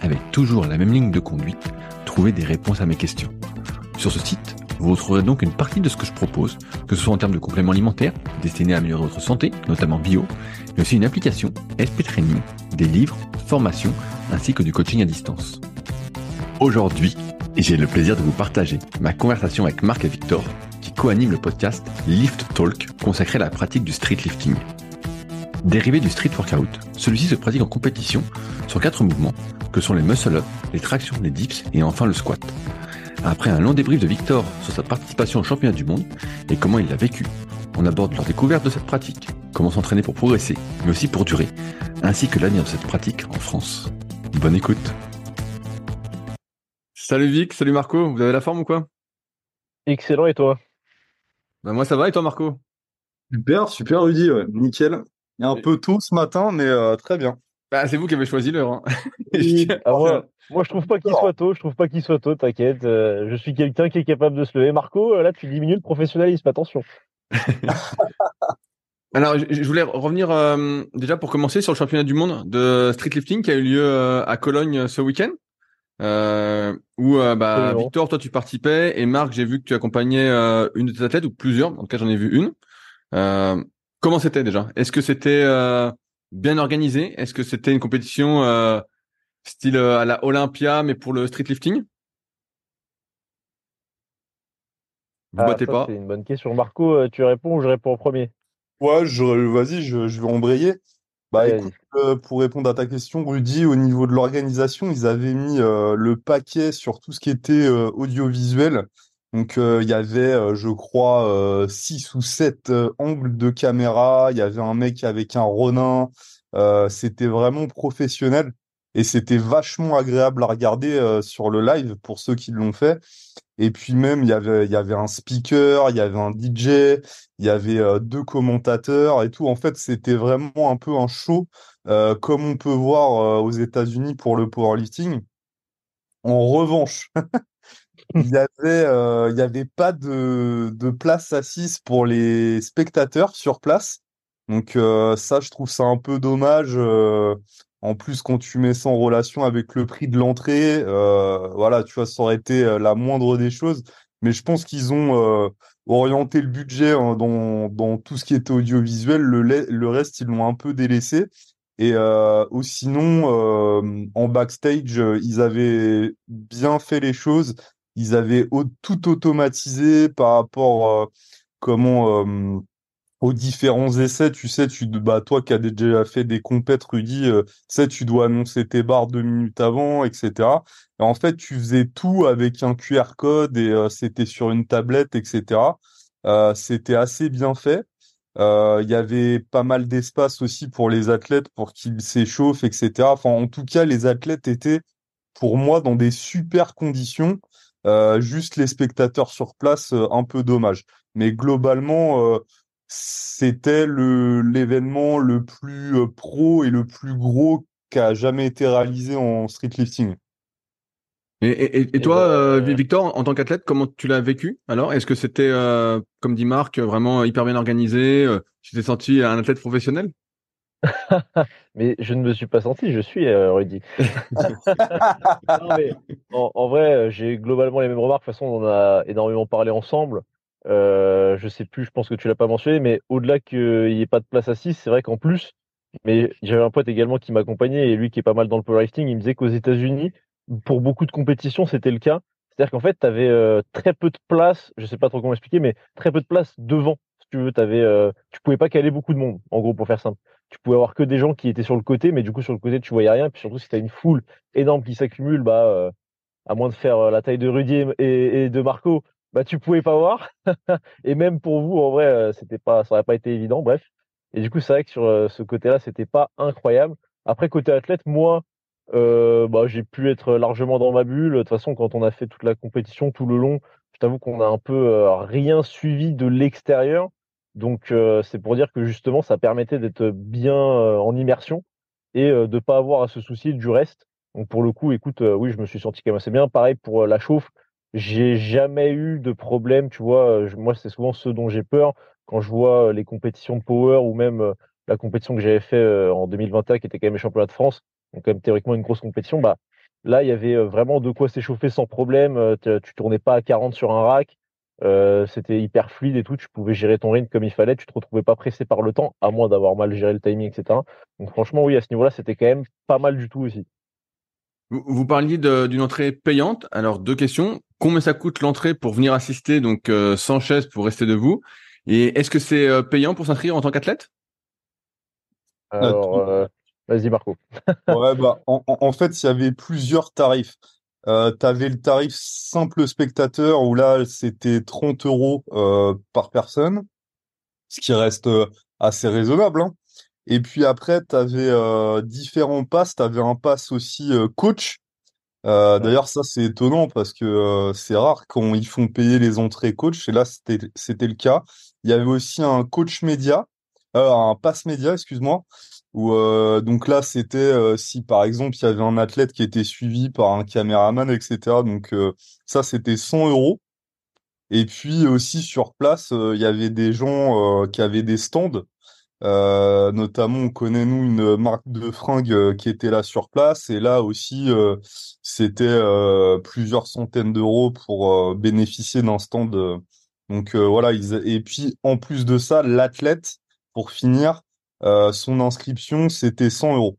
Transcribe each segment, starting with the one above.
avec toujours la même ligne de conduite, trouver des réponses à mes questions. Sur ce site, vous retrouverez donc une partie de ce que je propose, que ce soit en termes de compléments alimentaires, destinés à améliorer votre santé, notamment bio, mais aussi une application, SP Training, des livres, formations, ainsi que du coaching à distance. Aujourd'hui, j'ai le plaisir de vous partager ma conversation avec Marc et Victor, qui co-animent le podcast Lift Talk, consacré à la pratique du street lifting. Dérivé du street workout, celui-ci se pratique en compétition sur quatre mouvements que sont les muscle-up, les tractions, les dips et enfin le squat. Après un long débrief de Victor sur sa participation au championnat du monde et comment il l'a vécu, on aborde leur découverte de cette pratique, comment s'entraîner pour progresser, mais aussi pour durer, ainsi que l'avenir de cette pratique en France. Bonne écoute. Salut Vic, salut Marco, vous avez la forme ou quoi? Excellent et toi? Bah Moi ça va et toi Marco? Super, super Rudy, nickel. Il y a un peu tôt ce matin, mais euh, très bien. Bah, c'est vous qui avez choisi l'heure. Hein. Ah, moi, je trouve pas qu'il soit tôt. Je trouve pas qu'il soit tôt. T'inquiète. Euh, je suis quelqu'un qui est capable de se lever. Marco, euh, là, tu diminues le professionnalisme. Attention. Alors, je, voulais revenir déjà pour commencer sur le championnat du monde de streetlifting qui a eu lieu à Cologne ce week-end. où bah, Victor, toi, tu participais et Marc, j'ai vu que tu accompagnais une de tes athlètes ou plusieurs. En tout cas, j'en ai vu une. Comment c'était déjà? Est-ce que c'était euh, bien organisé? Est-ce que c'était une compétition euh, style euh, à la Olympia mais pour le street lifting? Vous ah, battez pas C'est une bonne question. Marco, tu réponds ou je réponds en premier? Ouais, je, vas-y, je, vais embrayer. Bah, écoute, pour répondre à ta question, Rudy, au niveau de l'organisation, ils avaient mis le paquet sur tout ce qui était audiovisuel. Donc il y avait, je crois, six ou sept angles de caméra. Il y avait un mec avec un Ronin. c'était vraiment professionnel et c'était vachement agréable à regarder sur le live pour ceux qui l'ont fait. Et puis même il y avait il y avait un speaker, il y avait un DJ, il y avait deux commentateurs et tout. En fait, c'était vraiment un peu un show comme on peut voir aux États-Unis pour le powerlifting. En revanche, il y avait, euh, il y avait pas de, de place assise pour les spectateurs sur place. Donc euh, ça, je trouve ça un peu dommage. Euh, en plus, quand tu mets ça en relation avec le prix de l'entrée, voilà, tu vois, ça aurait été la moindre des choses. Mais je pense qu'ils ont orienté le budget hein, dans, dans tout ce qui était audiovisuel. Le, le reste, ils l'ont un peu délaissé. Et ou sinon, en backstage, ils avaient bien fait les choses ils avaient tout automatisé par rapport euh, comment euh, aux différents essais. Tu sais, tu bah toi qui as déjà fait des compètes, Rudy, euh, tu sais, tu dois annoncer tes barres deux minutes avant, etc. Et en fait, tu faisais tout avec un QR code et c'était sur une tablette, etc. c'était assez bien fait. Il y avait pas mal d'espace aussi pour les athlètes pour qu'ils s'échauffent, etc. Enfin, en tout cas, les athlètes étaient pour moi dans des super conditions. Euh, juste les spectateurs sur place, euh, un peu dommage. Mais globalement, euh, c'était le l'événement le plus pro et le plus gros qui a jamais été réalisé en street lifting. Et, et, toi, ben, Victor, en tant qu'athlète, comment tu l'as vécu Alors, est-ce que c'était, comme dit Marc, vraiment hyper bien organisé Tu t'es senti un athlète professionnel? mais je ne me suis pas senti, je suis euh, Rudy. en, vrai, j'ai globalement les mêmes remarques. De toute façon, on a énormément parlé ensemble. Euh, je sais plus, je pense que tu l'as pas mentionné, mais au-delà qu'il n'y ait pas de place assise, c'est vrai qu'en plus, mais j'avais un pote également qui m'accompagnait et lui qui est pas mal dans le powerlifting, il me disait qu'aux États-Unis, pour beaucoup de compétitions, c'était le cas. C'est-à-dire qu'en fait, tu avais euh, très peu de place, je sais pas trop comment expliquer, mais très peu de place devant. Si tu veux, avais, euh, tu pouvais pas caler beaucoup de monde, en gros, pour faire simple tu pouvais avoir que des gens qui étaient sur le côté, mais du coup sur le côté tu voyais rien. Puis surtout si tu as une foule énorme qui s'accumule, bah euh, à moins de faire euh, la taille de Rudy et, de Marco, bah tu pouvais pas voir. et même pour vous, en vrai, euh, c'était pas, ça aurait pas été évident. Bref. Et du coup c'est vrai que sur ce côté-là, c'était pas incroyable. Après côté athlète, moi, bah, j'ai pu être largement dans ma bulle. De toute façon, quand on a fait toute la compétition tout le long, je t'avoue qu'on a un peu rien suivi de l'extérieur. Donc c'est pour dire que justement, ça permettait d'être bien en immersion et de pas avoir à se soucier du reste. Donc pour le coup, écoute, oui, je me suis senti quand même assez bien. Pareil pour la chauffe, j'ai jamais eu de problème, tu vois. moi, c'est souvent ce dont j'ai peur quand je vois les compétitions de power ou même la compétition que j'avais fait en 2021, qui était quand même les championnats de France, donc quand même théoriquement une grosse compétition. Bah là, il y avait vraiment de quoi s'échauffer sans problème. Tu tournais pas à 40 sur un rack. Euh, c'était hyper fluide et tout, tu pouvais gérer ton rythme comme il fallait, tu te retrouvais pas pressé par le temps, à moins d'avoir mal géré le timing, etc. Donc franchement, oui, à ce niveau-là, c'était quand même pas mal du tout aussi. Vous, parliez d'une entrée payante. Alors deux questions. Combien ça coûte l'entrée pour venir assister, donc euh, sans chaise pour rester debout? Et est-ce que c'est euh, payant pour s'inscrire en tant qu'athlète? Alors, vas-y Marco. ouais, bah, en, en fait, il y avait plusieurs tarifs. Euh, tu avais le tarif simple spectateur où là, c'était 30 euros euh, par personne, ce qui reste euh, assez raisonnable. Hein. Et puis après, tu avais euh, différents passes. Tu avais un pass aussi coach. D'ailleurs, ça, c'est étonnant parce que c'est rare quand ils font payer les entrées coach. Et là, c'était le cas. Il y avait aussi un coach média, un pass média, excuse-moi, où euh, donc là c'était euh, si par exemple il y avait un athlète qui était suivi par un caméraman etc donc euh, ça c'était 100 euros. Et puis aussi sur place il y avait des gens qui avaient des stands. Notamment on connaît nous une marque de fringues qui était là sur place. Et là aussi c'était plusieurs centaines d'euros pour bénéficier d'un stand donc voilà et puis en plus de ça l'athlète pour finir euh, son inscription, c'était 100 euros.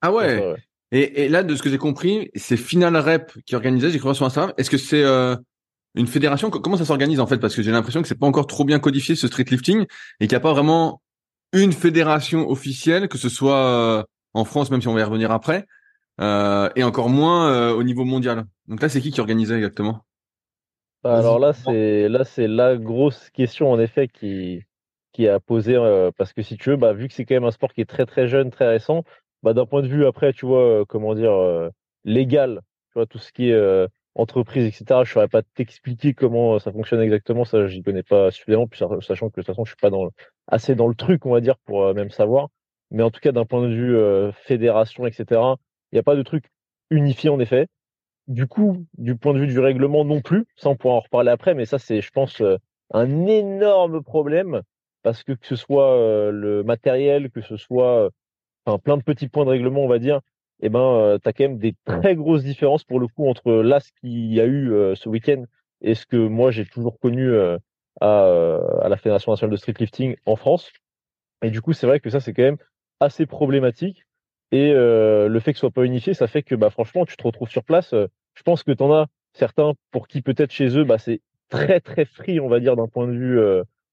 Ah ouais. Et, et, là, de ce que j'ai compris, c'est Final Rep qui organisait, j'ai cru sur Instagram. Est-ce que c'est euh, une fédération? Comment ça s'organise en fait? Parce que j'ai l'impression que c'est pas encore trop bien codifié ce street lifting et qu'il n'y a pas vraiment une fédération officielle, que ce soit euh, en France, même si on va y revenir après, euh, et encore moins au niveau mondial. Donc là, c'est qui qui organisait exactement? Bah, Alors là, c'est là, c'est la grosse question en effet qui qui a posé euh, parce que si tu veux, bah, vu que c'est quand même un sport qui est très très jeune, très récent, bah, d'un point de vue après, tu vois, euh, comment dire, euh, légal, tout ce qui est entreprise, etc. Je saurais pas t'expliquer comment ça fonctionne exactement, ça j'y connais pas suffisamment, puis sachant que de toute façon je suis pas assez dans le truc, on va dire, pour même savoir. Mais en tout cas, d'un point de vue fédération, etc. Il n'y a pas de truc unifié en effet. Du coup, du point de vue du règlement non plus, ça on pourra en reparler après, mais ça c'est, je pense, un énorme problème parce que que ce soit le matériel, que ce soit plein de petits points de règlement, on va dire, eh ben, tu as quand même des très grosses différences pour le coup entre là, ce qu'il y a eu ce week-end et ce que moi j'ai toujours connu à, à, la Fédération nationale de street lifting en France. Et du coup, c'est vrai que ça, c'est quand même assez problématique. Et le fait que ce soit pas unifié, ça fait que bah, franchement, tu te retrouves sur place. je pense que tu en as certains pour qui peut-être chez eux, bah, c'est très très free, on va dire, d'un point de vue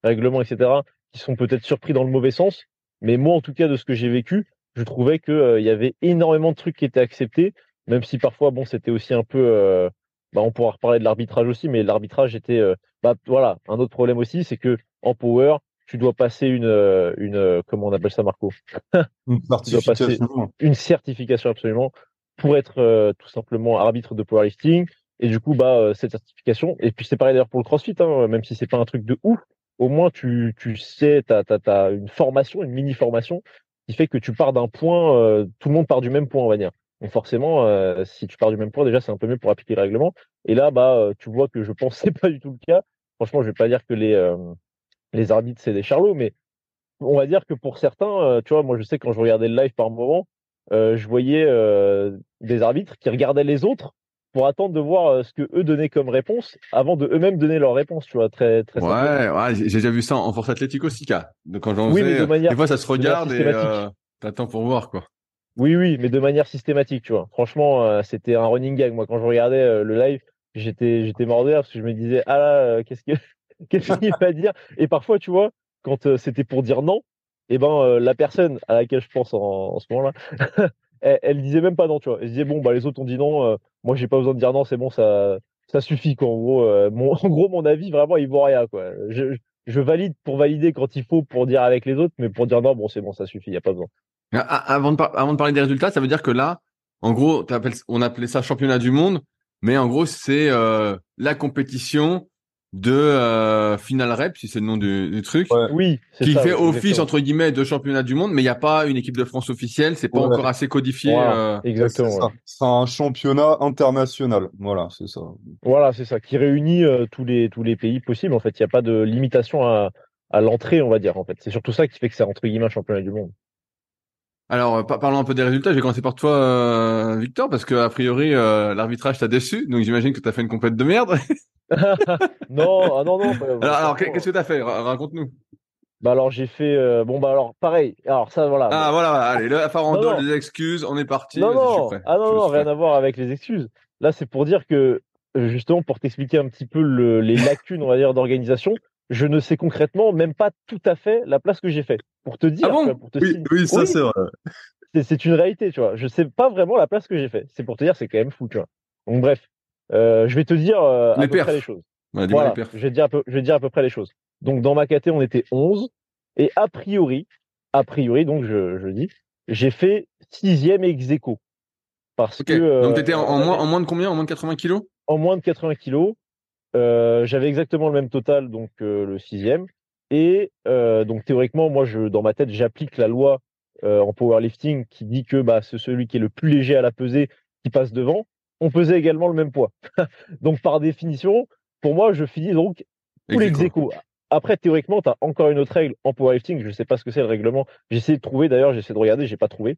règlement, etc qui sont peut-être surpris dans le mauvais sens. Mais moi, en tout cas, de ce que j'ai vécu, je trouvais qu'il euh, y avait énormément de trucs qui étaient acceptés, même si parfois, bon, c'était aussi un peu. Euh, bah, on pourra reparler de l'arbitrage aussi, mais l'arbitrage était. Euh, bah, voilà, un autre problème aussi, c'est que en power, tu dois passer une, une comment on appelle ça, Marco? Une certification. une certification absolument pour être tout simplement arbitre de powerlifting. Et du coup, bah, cette certification, et puis c'est pareil d'ailleurs pour le CrossFit, hein, même si c'est pas un truc de ouf, au moins tu, tu sais, tu as, une formation, une mini-formation qui fait que tu pars d'un point, euh, tout le monde part du même point, on va dire. Donc forcément, euh, si tu pars du même point, déjà c'est un peu mieux pour appliquer le règlement. Et là, bah, euh, tu vois que je pensais pas du tout le cas. Franchement, je vais pas dire que les, les arbitres c'est des charlots, mais on va dire que pour certains, tu vois, moi je sais quand je regardais le live par moment, je voyais des arbitres qui regardaient les autres pour attendre de voir euh, ce que eux donnaient comme réponse avant de eux-mêmes donner leur réponse, tu vois, très très Ouais, ouais j'ai déjà vu ça en force athlétique aussi, cas. Donc quand j'en oui, faisais, des fois ça se regarde et euh, t'attends pour voir quoi. Oui, oui, mais de manière systématique, tu vois. Franchement, euh, c'était un running gag. Moi, quand je regardais euh, le live, j'étais j'étais mort de parce que je me disais ah là, qu'est-ce que qu'est-ce qu'il va dire? Et parfois, tu vois, quand c'était pour dire non, et eh ben la personne à laquelle je pense en, en ce moment-là, elle, disait même pas non, tu vois. Elle disait bon bah les autres ont dit non, moi j'ai pas besoin de dire non, c'est bon, ça ça suffit. En gros, euh, mon, en gros mon avis vraiment il vaut rien quoi. Je, je valide pour valider quand il faut pour dire avec les autres, mais pour dire non bon c'est bon ça suffit, y a pas besoin. Avant de, avant de parler des résultats, ça veut dire que là En gros, on appelait ça championnat du monde, mais en gros, c'est euh, la compétition de euh, Final Rep, si c'est le nom du, truc. Oui, qui fait office entre guillemets de championnat du monde, mais il n'y a pas une équipe de France officielle, c'est pas encore assez codifié. Euh. Exactement. C'est un championnat international, voilà, c'est ça. Voilà, c'est ça, qui réunit euh, tous les tous les pays possibles. En fait, il n'y a pas de limitation à, à l'entrée, on va dire. En fait, c'est surtout ça qui fait que c'est entre guillemets un championnat du monde. Alors, parlons un peu des résultats. Je vais commencer par toi, Victor, parce que a priori l'arbitrage t'a déçu, donc j'imagine que tu as fait une compète de merde. non, ah non, non. alors, qu'est-ce que tu as fait Raconte-nous. Bah alors j'ai fait euh, bon bah alors pareil. Alors ça voilà. Ah voilà allez le farandole des excuses on est parti non non. ah non non rien à voir avec les excuses. Là c'est pour dire que euh, justement pour t'expliquer un petit peu le, les lacunes on va dire d'organisation je ne sais concrètement même pas tout à fait la place que j'ai fait pour te dire ah bon? pour te oui, oui ça c'est vrai. C'est une réalité tu vois. Je sais pas vraiment la place que j'ai fait. C'est pour te dire c'est quand même fou tu vois. Donc bref. Euh, je vais te dire euh, à peu près les choses. voilà, je vais dire à peu, je vais dire à peu près les choses. Donc dans ma caté, on était 11 et a priori, a priori, donc je, je dis, j'ai fait sixième ex aequo. Parce que euh, donc t'étais en, en, moins, en moins de combien? En moins de 80 kilos? En moins de 80 kilos. Euh, j'avais exactement le même total, donc euh, le sixième. Et euh, donc théoriquement, moi, je, dans ma tête, j'applique la loi en powerlifting qui dit que bah, c'est celui qui est le plus léger à la pesée qui passe devant on pesait également le même poids. donc par définition, pour moi, je finis donc tous les échos. Après, théoriquement, tu as encore une autre règle en powerlifting. Je ne sais pas ce que c'est le règlement. J'ai essayé de trouver, d'ailleurs, j'ai essayé de regarder, j'ai pas trouvé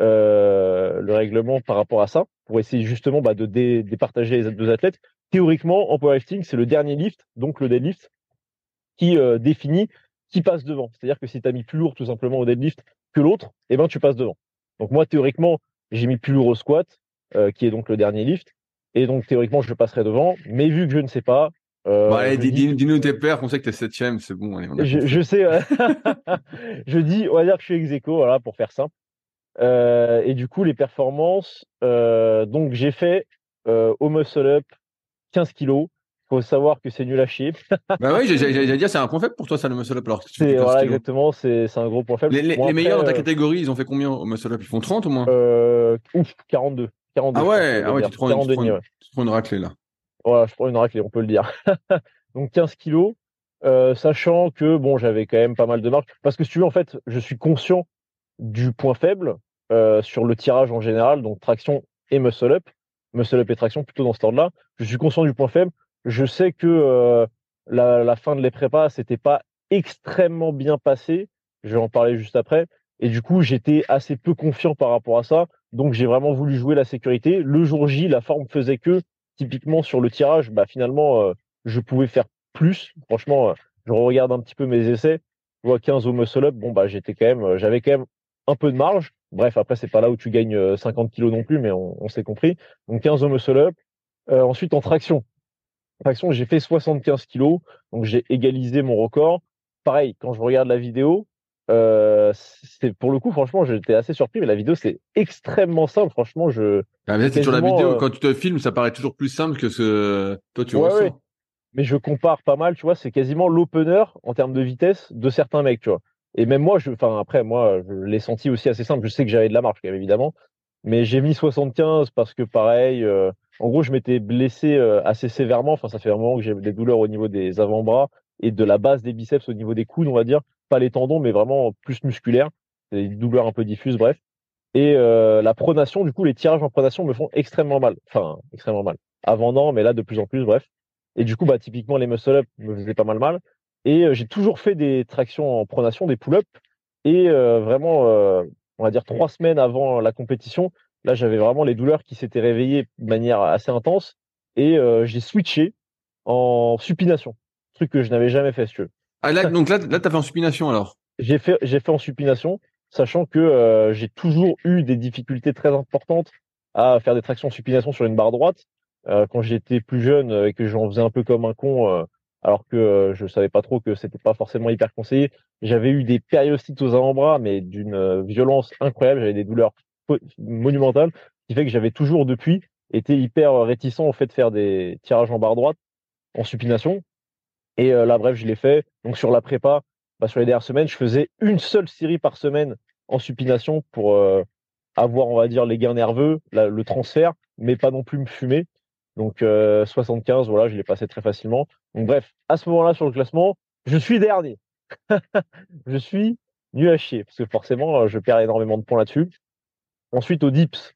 euh, le règlement par rapport à ça, pour essayer justement bah, de départager les deux athlètes. Théoriquement, en powerlifting, c'est le dernier lift, donc le deadlift, qui euh, définit qui passe devant. C'est-à-dire que si tu as mis plus lourd tout simplement au deadlift que l'autre, eh ben tu passes devant. Donc moi, théoriquement, j'ai mis plus lourd au squat, euh, qui est donc le dernier lift. Et donc théoriquement, je passerai devant. Mais vu que je ne sais pas. Euh, allez, dis-nous tes pères, on sait que t'es septième, c'est bon. Allez, je, je, sais. je dis, on va dire que je suis ex aequo, voilà, pour faire simple. Euh, et du coup, les performances. Donc j'ai fait au muscle up 15 kilos. Faut savoir que c'est nul à chier. bah oui, j'allais dire, c'est un point faible pour toi, ça, le muscle up. Alors, c'est, voilà, exactement, c'est, un gros point faible. Les, les, meilleurs dans ta catégorie, ils ont fait combien au muscle up? Ils font 30 au moins? Euh, Ouf, 42. Ah ouais, ah ouais tu, te prends, une, raclée là. Voilà, je prends une raclée, on peut le dire. Donc 15 kilos, euh, sachant que bon, j'avais quand même pas mal de marques. Parce que si tu veux, en fait, je suis conscient du point faible euh, sur le tirage en général, donc traction et muscle up, muscle up et traction plutôt dans ce ordre-là. Je suis conscient du point faible. Je sais que euh, la, la, fin de les prépas, c'était pas extrêmement bien passé. Je vais en parler juste après. Et du coup, j'étais assez peu confiant par rapport à ça. Donc, j'ai vraiment voulu jouer la sécurité. Le jour J, la forme faisait que, typiquement sur le tirage, bah, finalement, euh, je pouvais faire plus. Franchement, euh, je regarde un petit peu mes essais. Je vois 15 au muscle up. Bon, bah, j'étais quand même, euh, j'avais quand même un peu de marge. Bref, après, c'est pas là où tu gagnes 50 kilos non plus, mais on, s'est compris. Donc, 15 au muscle up. ensuite, en traction. Traction, j'ai fait 75 kilos. Donc, j'ai égalisé mon record. Pareil, quand je regarde la vidéo, euh, c'est pour le coup, franchement, j'étais assez surpris. Mais la vidéo, c'est extrêmement simple. Franchement, je. Ah, mais sur la vidéo, euh, quand tu te filmes, ça paraît toujours plus simple que ce toi tu ressens. Mais je compare pas mal, tu vois. C'est quasiment l'opener en termes de vitesse de certains mecs, tu vois. Et même moi, je, enfin après, moi, je l'ai senti aussi assez simple. Je sais que j'avais de la marche, évidemment, mais j'ai mis 75 parce que pareil. Euh, en gros, je m'étais blessé assez sévèrement. Enfin, ça fait un moment que j'ai des douleurs au niveau des avant-bras et de la base des biceps au niveau des coudes, on va dire pas les tendons, mais vraiment plus musculaire. Des douleurs un peu diffuses, bref. Et euh, la pronation, du coup, les tirages en pronation me font extrêmement mal. Enfin, extrêmement mal. Avant, non, mais là, de plus en plus, bref. Et du coup, bah, typiquement, les muscle-up me faisaient pas mal mal. Et euh, j'ai toujours fait des tractions en pronation, des pull-up. Et euh, vraiment, on va dire trois semaines avant la compétition, là, j'avais vraiment les douleurs qui s'étaient réveillées de manière assez intense. Et j'ai switché en supination. Truc que je n'avais jamais fait, si tu veux. Ah là, donc là, là, t'as fait en supination alors? J'ai fait, j'ai fait en supination, sachant que euh, j'ai toujours eu des difficultés très importantes à faire des tractions en supination sur une barre droite. Euh, quand j'étais plus jeune et que j'en faisais un peu comme un con, euh, alors que je savais pas trop que c'était pas forcément hyper conseillé, j'avais eu des périostites aux avant-bras, mais d'une violence incroyable. J'avais des douleurs monumentales, ce qui fait que j'avais toujours depuis été hyper réticent au fait de faire des tirages en barre droite en supination et euh, là, bref, je l'ai fait. Donc sur la prépa, bah, sur les dernières semaines, je faisais une seule série par semaine en supination pour euh, avoir, on va dire, les gains nerveux, le transfert, mais pas non plus me fumer. Donc 75, voilà, je l'ai passé très facilement. Donc bref, à ce moment-là sur le classement, je suis dernier. je suis nul à chier parce que forcément, je perds énormément de points là-dessus. Ensuite au dips,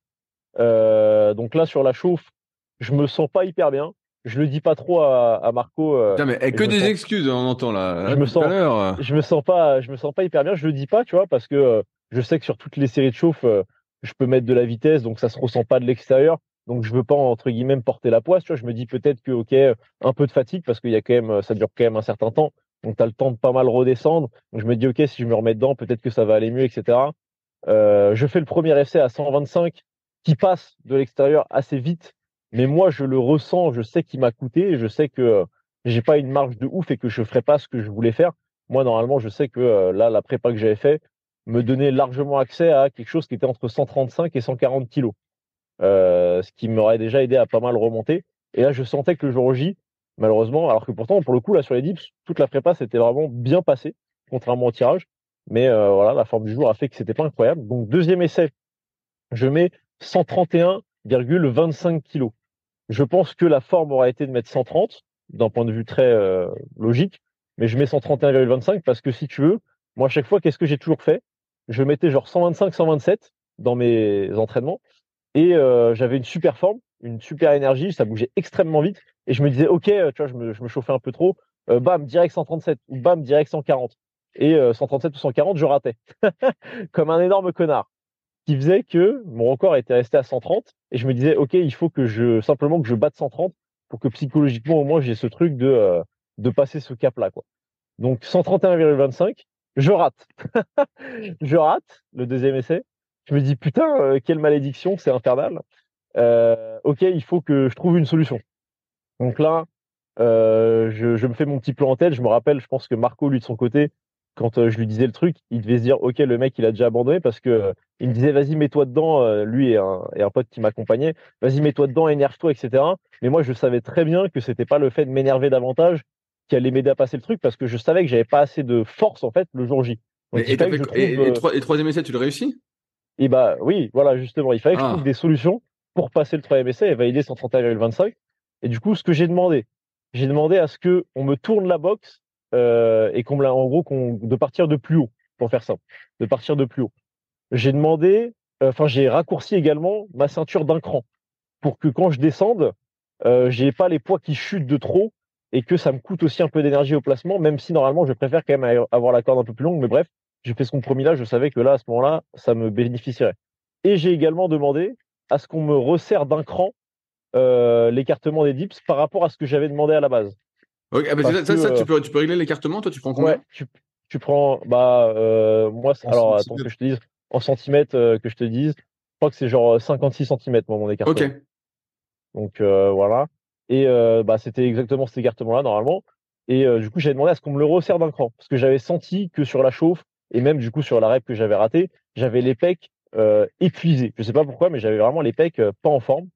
donc là sur la chauffe, je me sens pas hyper bien je le dis pas trop à, Marco. Euh, mais que des excuses, on entend là. Je me sens, je me sens pas, je me sens pas hyper bien. Je le dis pas, tu vois, parce que euh, je sais que sur toutes les séries de chauffe, euh, je peux mettre de la vitesse, donc ça se ressent pas de l'extérieur. Donc je veux pas entre guillemets me porter la poisse. Tu vois, je me dis peut-être que ok, un peu de fatigue parce qu'il y a quand même, ça dure quand même un certain temps. Donc tu as le temps de pas mal redescendre. Donc je me dis ok, si je me remets dedans, peut-être que ça va aller mieux, etc. je fais le premier essai à 125 qui passe de l'extérieur assez vite mais moi je le ressens, je sais qu'il m'a coûté, je sais que euh, j'ai pas une marge de ouf et que je ferai pas ce que je voulais faire. Moi normalement je sais que euh, là la prépa que j'avais fait me donnait largement accès à quelque chose qui était entre 135 et 140 kilos, euh, ce qui m'aurait déjà aidé à pas mal remonter. Et là je sentais que le jour J, malheureusement, alors que pourtant pour le coup là sur les dips, toute la prépa s'était vraiment bien passée, contrairement au tirage. Mais voilà, la forme du jour a fait que c'était pas incroyable. Donc deuxième essai, je mets 131,25 kilos. Je pense que la forme aurait été de mettre 130 d'un point de vue très euh, logique, mais je mets 131,25 parce que si tu veux, moi à chaque fois, qu'est-ce que j'ai toujours fait? Je mettais genre 125, 127 dans mes entraînements et euh, j'avais une super forme, une super énergie, ça bougeait extrêmement vite et je me disais ok, tu vois, je me, chauffais un peu trop, euh, bam direct 137 ou bam direct 140 et 137 ou 140 je ratais comme un énorme connard qui faisait que mon record était resté à 130 et je me disais ok il faut que je simplement que je batte 130 pour que psychologiquement au moins j'ai ce truc de euh, de passer ce cap là quoi. Donc 131,25 je rate. je rate le deuxième essai. Je me dis putain euh, quelle malédiction c'est infernal. Euh, ok il faut que je trouve une solution. Donc là je, je me fais mon petit plan en tête. Je me rappelle je pense que Marco lui de son côté quand euh, je lui disais le truc, il devait se dire ok le mec il a déjà abandonné parce que euh, il me disait vas-y mets-toi dedans, euh, lui et un, et un pote qui m'accompagnait, vas-y mets-toi dedans, énerve-toi etc. Mais moi je savais très bien que c'était pas le fait de m'énerver davantage qui allait m'aider à passer le truc parce que je savais que j'avais pas assez de force en fait le jour J. et, et, troisième essai tu le réussis? Et bah oui voilà justement il fallait que je ah. trouve des solutions pour passer le troisième essai et valider 131,25. Et du coup ce que j'ai demandé, j'ai demandé à ce que on me tourne la boxe euh, et qu'on en gros de partir de plus haut pour faire ça, de partir de plus haut. J'ai demandé, euh, enfin j'ai raccourci également ma ceinture d'un cran pour que quand je descende, euh, j'ai pas les poids qui chutent de trop et que ça me coûte aussi un peu d'énergie au placement, même si normalement je préfère quand même avoir la corde un peu plus longue. Mais bref, j'ai fait ce compromis-là. Je savais que là, à ce moment-là, ça me bénéficierait. Et j'ai également demandé à ce qu'on me resserre d'un cran euh, l'écartement des dips par rapport à ce que j'avais demandé à la base. Ah bah, ça, tu, peux, tu peux régler l'écartement, toi tu prends combien? Tu, tu, prends, bah, euh, moi, alors attends que je te dise, en centimètres euh, que je te dise, je crois que c'est genre 56 centimètres mon écartement. Ok. Donc euh, voilà. Et bah, c'était exactement cet écartement-là normalement. Et du coup, j'avais demandé à ce qu'on me le resserre d'un cran, parce que j'avais senti que sur la chauffe, et même du coup sur la rep que j'avais raté, j'avais les pecs épuisés. Je sais pas pourquoi, mais j'avais vraiment les pecs pas en forme.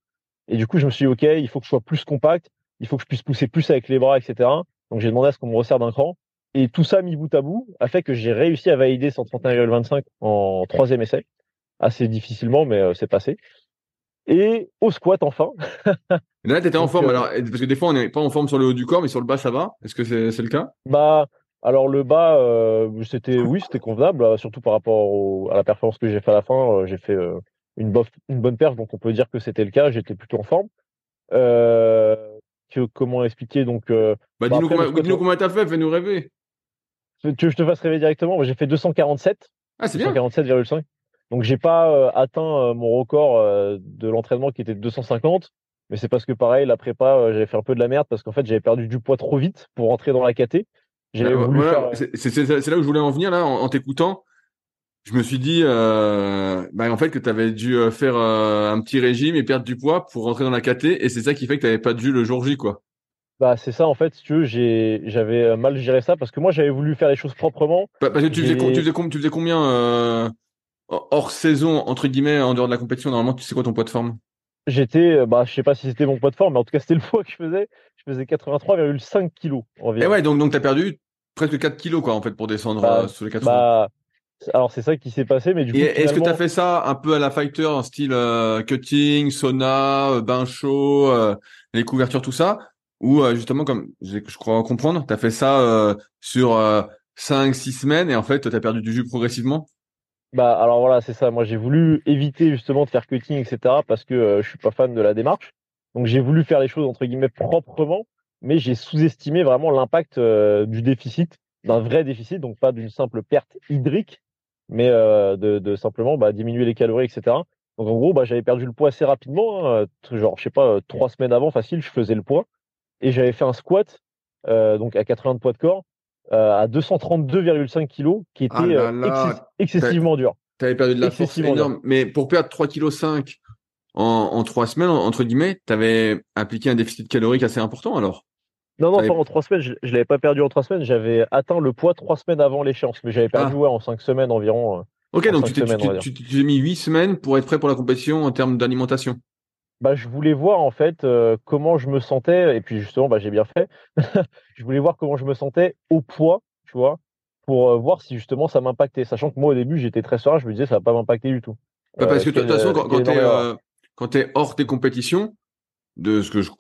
Et du coup, je me suis dit, OK, il faut que je sois plus compact il faut que je puisse pousser plus avec les bras, etc. Donc j'ai demandé à ce qu'on me resserre d'un cran. Et tout ça mis bout à bout a fait que j'ai réussi à valider 131,25 en troisième essai. Assez difficilement, mais euh, c'est passé. Et au squat enfin. Là, tu étais en forme. Euh, alors, parce que des fois, on n'est pas en forme sur le haut du corps, mais sur le bas, ça va? Est-ce que c'est le cas? Bah, alors le bas, euh, c'était oui, c'était convenable, surtout par rapport à la performance que j'ai fait à la fin. j'ai fait une, une bonne perf, donc on peut dire que c'était le cas. J'étais plutôt en forme. Euh, que, comment expliquer donc euh, bah, dis-nous combien, dis combien t'as fait, fais-nous rêver. Tu veux que je te fasse rêver directement? J'ai fait 247. Ah, c'est bien. 247,5. Donc j'ai pas euh, atteint euh, mon record de l'entraînement qui était de 250, mais c'est parce que pareil la prépa j'avais fait un peu de la merde parce qu'en fait j'avais perdu du poids trop vite pour rentrer dans la KT. Bah, voilà, c'est là où je voulais en venir là en t'écoutant je me suis dit euh, bah, en fait que tu avais dû euh, faire euh, un petit régime et perdre du poids pour rentrer dans la KT et c'est ça qui fait que tu n'avais pas jus le jour J quoi. Bah c'est ça en fait si tu veux j'avais mal géré ça parce que moi j'avais voulu faire les choses proprement. Bah, parce que tu faisais, tu faisais, tu faisais combien hors saison entre guillemets en dehors de la compétition normalement tu sais quoi ton poids de forme? J'étais bah je sais pas si c'était mon poids de forme mais en tout cas c'était le poids que je faisais je faisais 83,5 kilos environ. Et ouais donc donc as perdu presque 4 kilos quoi en fait pour descendre bah, sur les 80. Bah Alors c'est ça qui s'est passé, mais du coup. Est-ce que tu as fait ça un peu à la fighter en style euh, cutting, sauna, euh, bain chaud, euh, les couvertures, tout ça? Ou justement, comme je crois comprendre, tu as fait ça sur 5-6 semaines et en fait tu as perdu du jus progressivement? Bah alors voilà, c'est ça. Moi j'ai voulu éviter justement de faire cutting, etc. parce que je suis pas fan de la démarche. Donc j'ai voulu faire les choses entre guillemets proprement, mais j'ai sous-estimé vraiment l'impact du déficit, d'un vrai déficit, donc pas d'une simple perte hydrique mais euh, de, de, simplement bah, diminuer les calories, etc. Donc en gros, bah, j'avais perdu le poids assez rapidement, hein, genre je sais pas, euh, trois semaines avant, facile, je faisais le poids et j'avais fait un squat euh, donc à 80 de poids de corps euh, à 232,5 kg qui était ah excessivement dur. Tu avais perdu de la force énorme, mais pour perdre 3,5 kg en, en 3 semaines, entre guillemets, tu avais appliqué un déficit calorique assez important alors? Non, non, pas en trois semaines. Je, ne l'avais pas perdu en trois semaines. J'avais atteint le poids trois semaines avant l'échéance, mais j'avais perdu ah. en cinq semaines environ. Euh, ok, donc tu t'es mis huit semaines pour être prêt pour la compétition en termes d'alimentation. Bah, je voulais voir en fait euh, comment je me sentais, et puis justement, bah, j'ai bien fait. je voulais voir comment je me sentais au poids, tu vois, pour euh, voir si justement ça m'impactait. Sachant que moi au début j'étais très serein, je me disais ça va pas m'impacter du tout. Bah, parce que de toute façon, quand, quand tu es, hors tes compétitions, de ce que je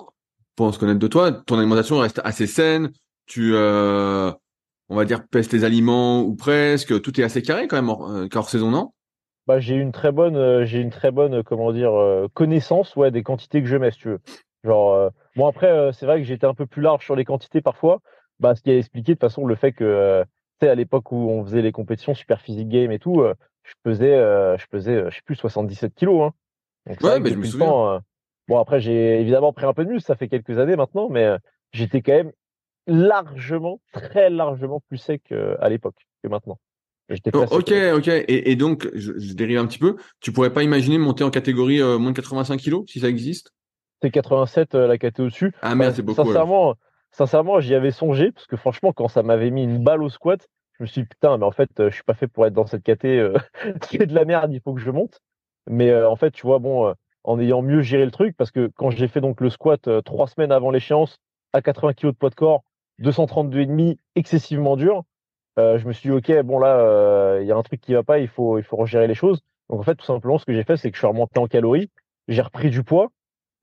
pense connaître de toi, ton alimentation reste assez saine. Tu, euh, on va dire, pèses tes aliments ou presque. Tout est assez carré quand même hors, euh, saison, non? Bah, j'ai une très bonne, euh, j'ai une très bonne, comment dire, connaissance, ouais, des quantités que je mets, si tu veux. Genre, bon après, c'est vrai que j'étais un peu plus large sur les quantités parfois. Bah, ce qui a expliqué de toute façon le fait que, tu sais, à l'époque où on faisait les compétitions Super Physique Game et tout, je pesais, je pesais, je sais plus, 77 kilos. Hein. Donc, ouais, mais je me souviens. Bon, après, j'ai évidemment pris un peu de muscle, ça fait quelques années maintenant, mais euh, j'étais quand même largement, très largement plus sec euh, à l'époque que maintenant. Oh, ok, ok. Et, donc, je, dérive un petit peu. Tu pourrais pas imaginer monter en catégorie euh, moins de 85 kilos, si ça existe? C'est 87 la catégorie au-dessus. Ah merde, c'est beaucoup. Sincèrement, sincèrement, j'y avais songé parce que franchement, quand ça m'avait mis une balle au squat, je me suis dit putain, mais en fait, je suis pas fait pour être dans cette caté. C'est de la merde, il faut que je monte. Mais en fait, tu vois, bon, en ayant mieux géré le truc parce que quand j'ai fait donc le squat euh, trois semaines avant l'échéance à 80 kg de poids de corps, 232,5 excessivement dur, euh, je me suis dit ok bon là euh, il y a un truc qui va pas, il faut il les choses. Donc en fait tout simplement ce que j'ai fait c'est que je suis remonté en calories, j'ai repris du poids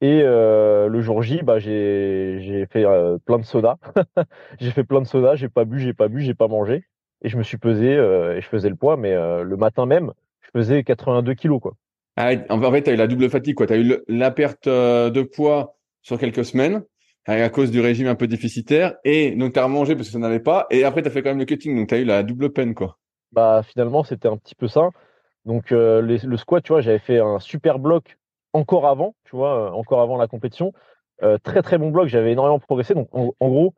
et le jour J bah j'ai j'ai fait plein de soda, j'ai fait plein de soda, j'ai pas bu, j'ai pas bu, j'ai pas mangé et je me suis pesé et je faisais le poids mais le matin même je faisais 82 kilos quoi. Ah, en fait, tu as eu la double fatigue. Tu as eu la perte euh, de poids sur quelques semaines à cause du régime un peu déficitaire. Et donc, tu as remangé parce que ça n'avait pas. Et après, tu as fait quand même le cutting. Donc, tu as eu la double peine. quoi. Bah, finalement, c'était un petit peu ça. Donc, euh, le squat, tu vois, j'avais fait un super bloc encore avant, tu vois, euh, encore avant la compétition. très, très bon bloc. J'avais énormément progressé. Donc, en, en, gros,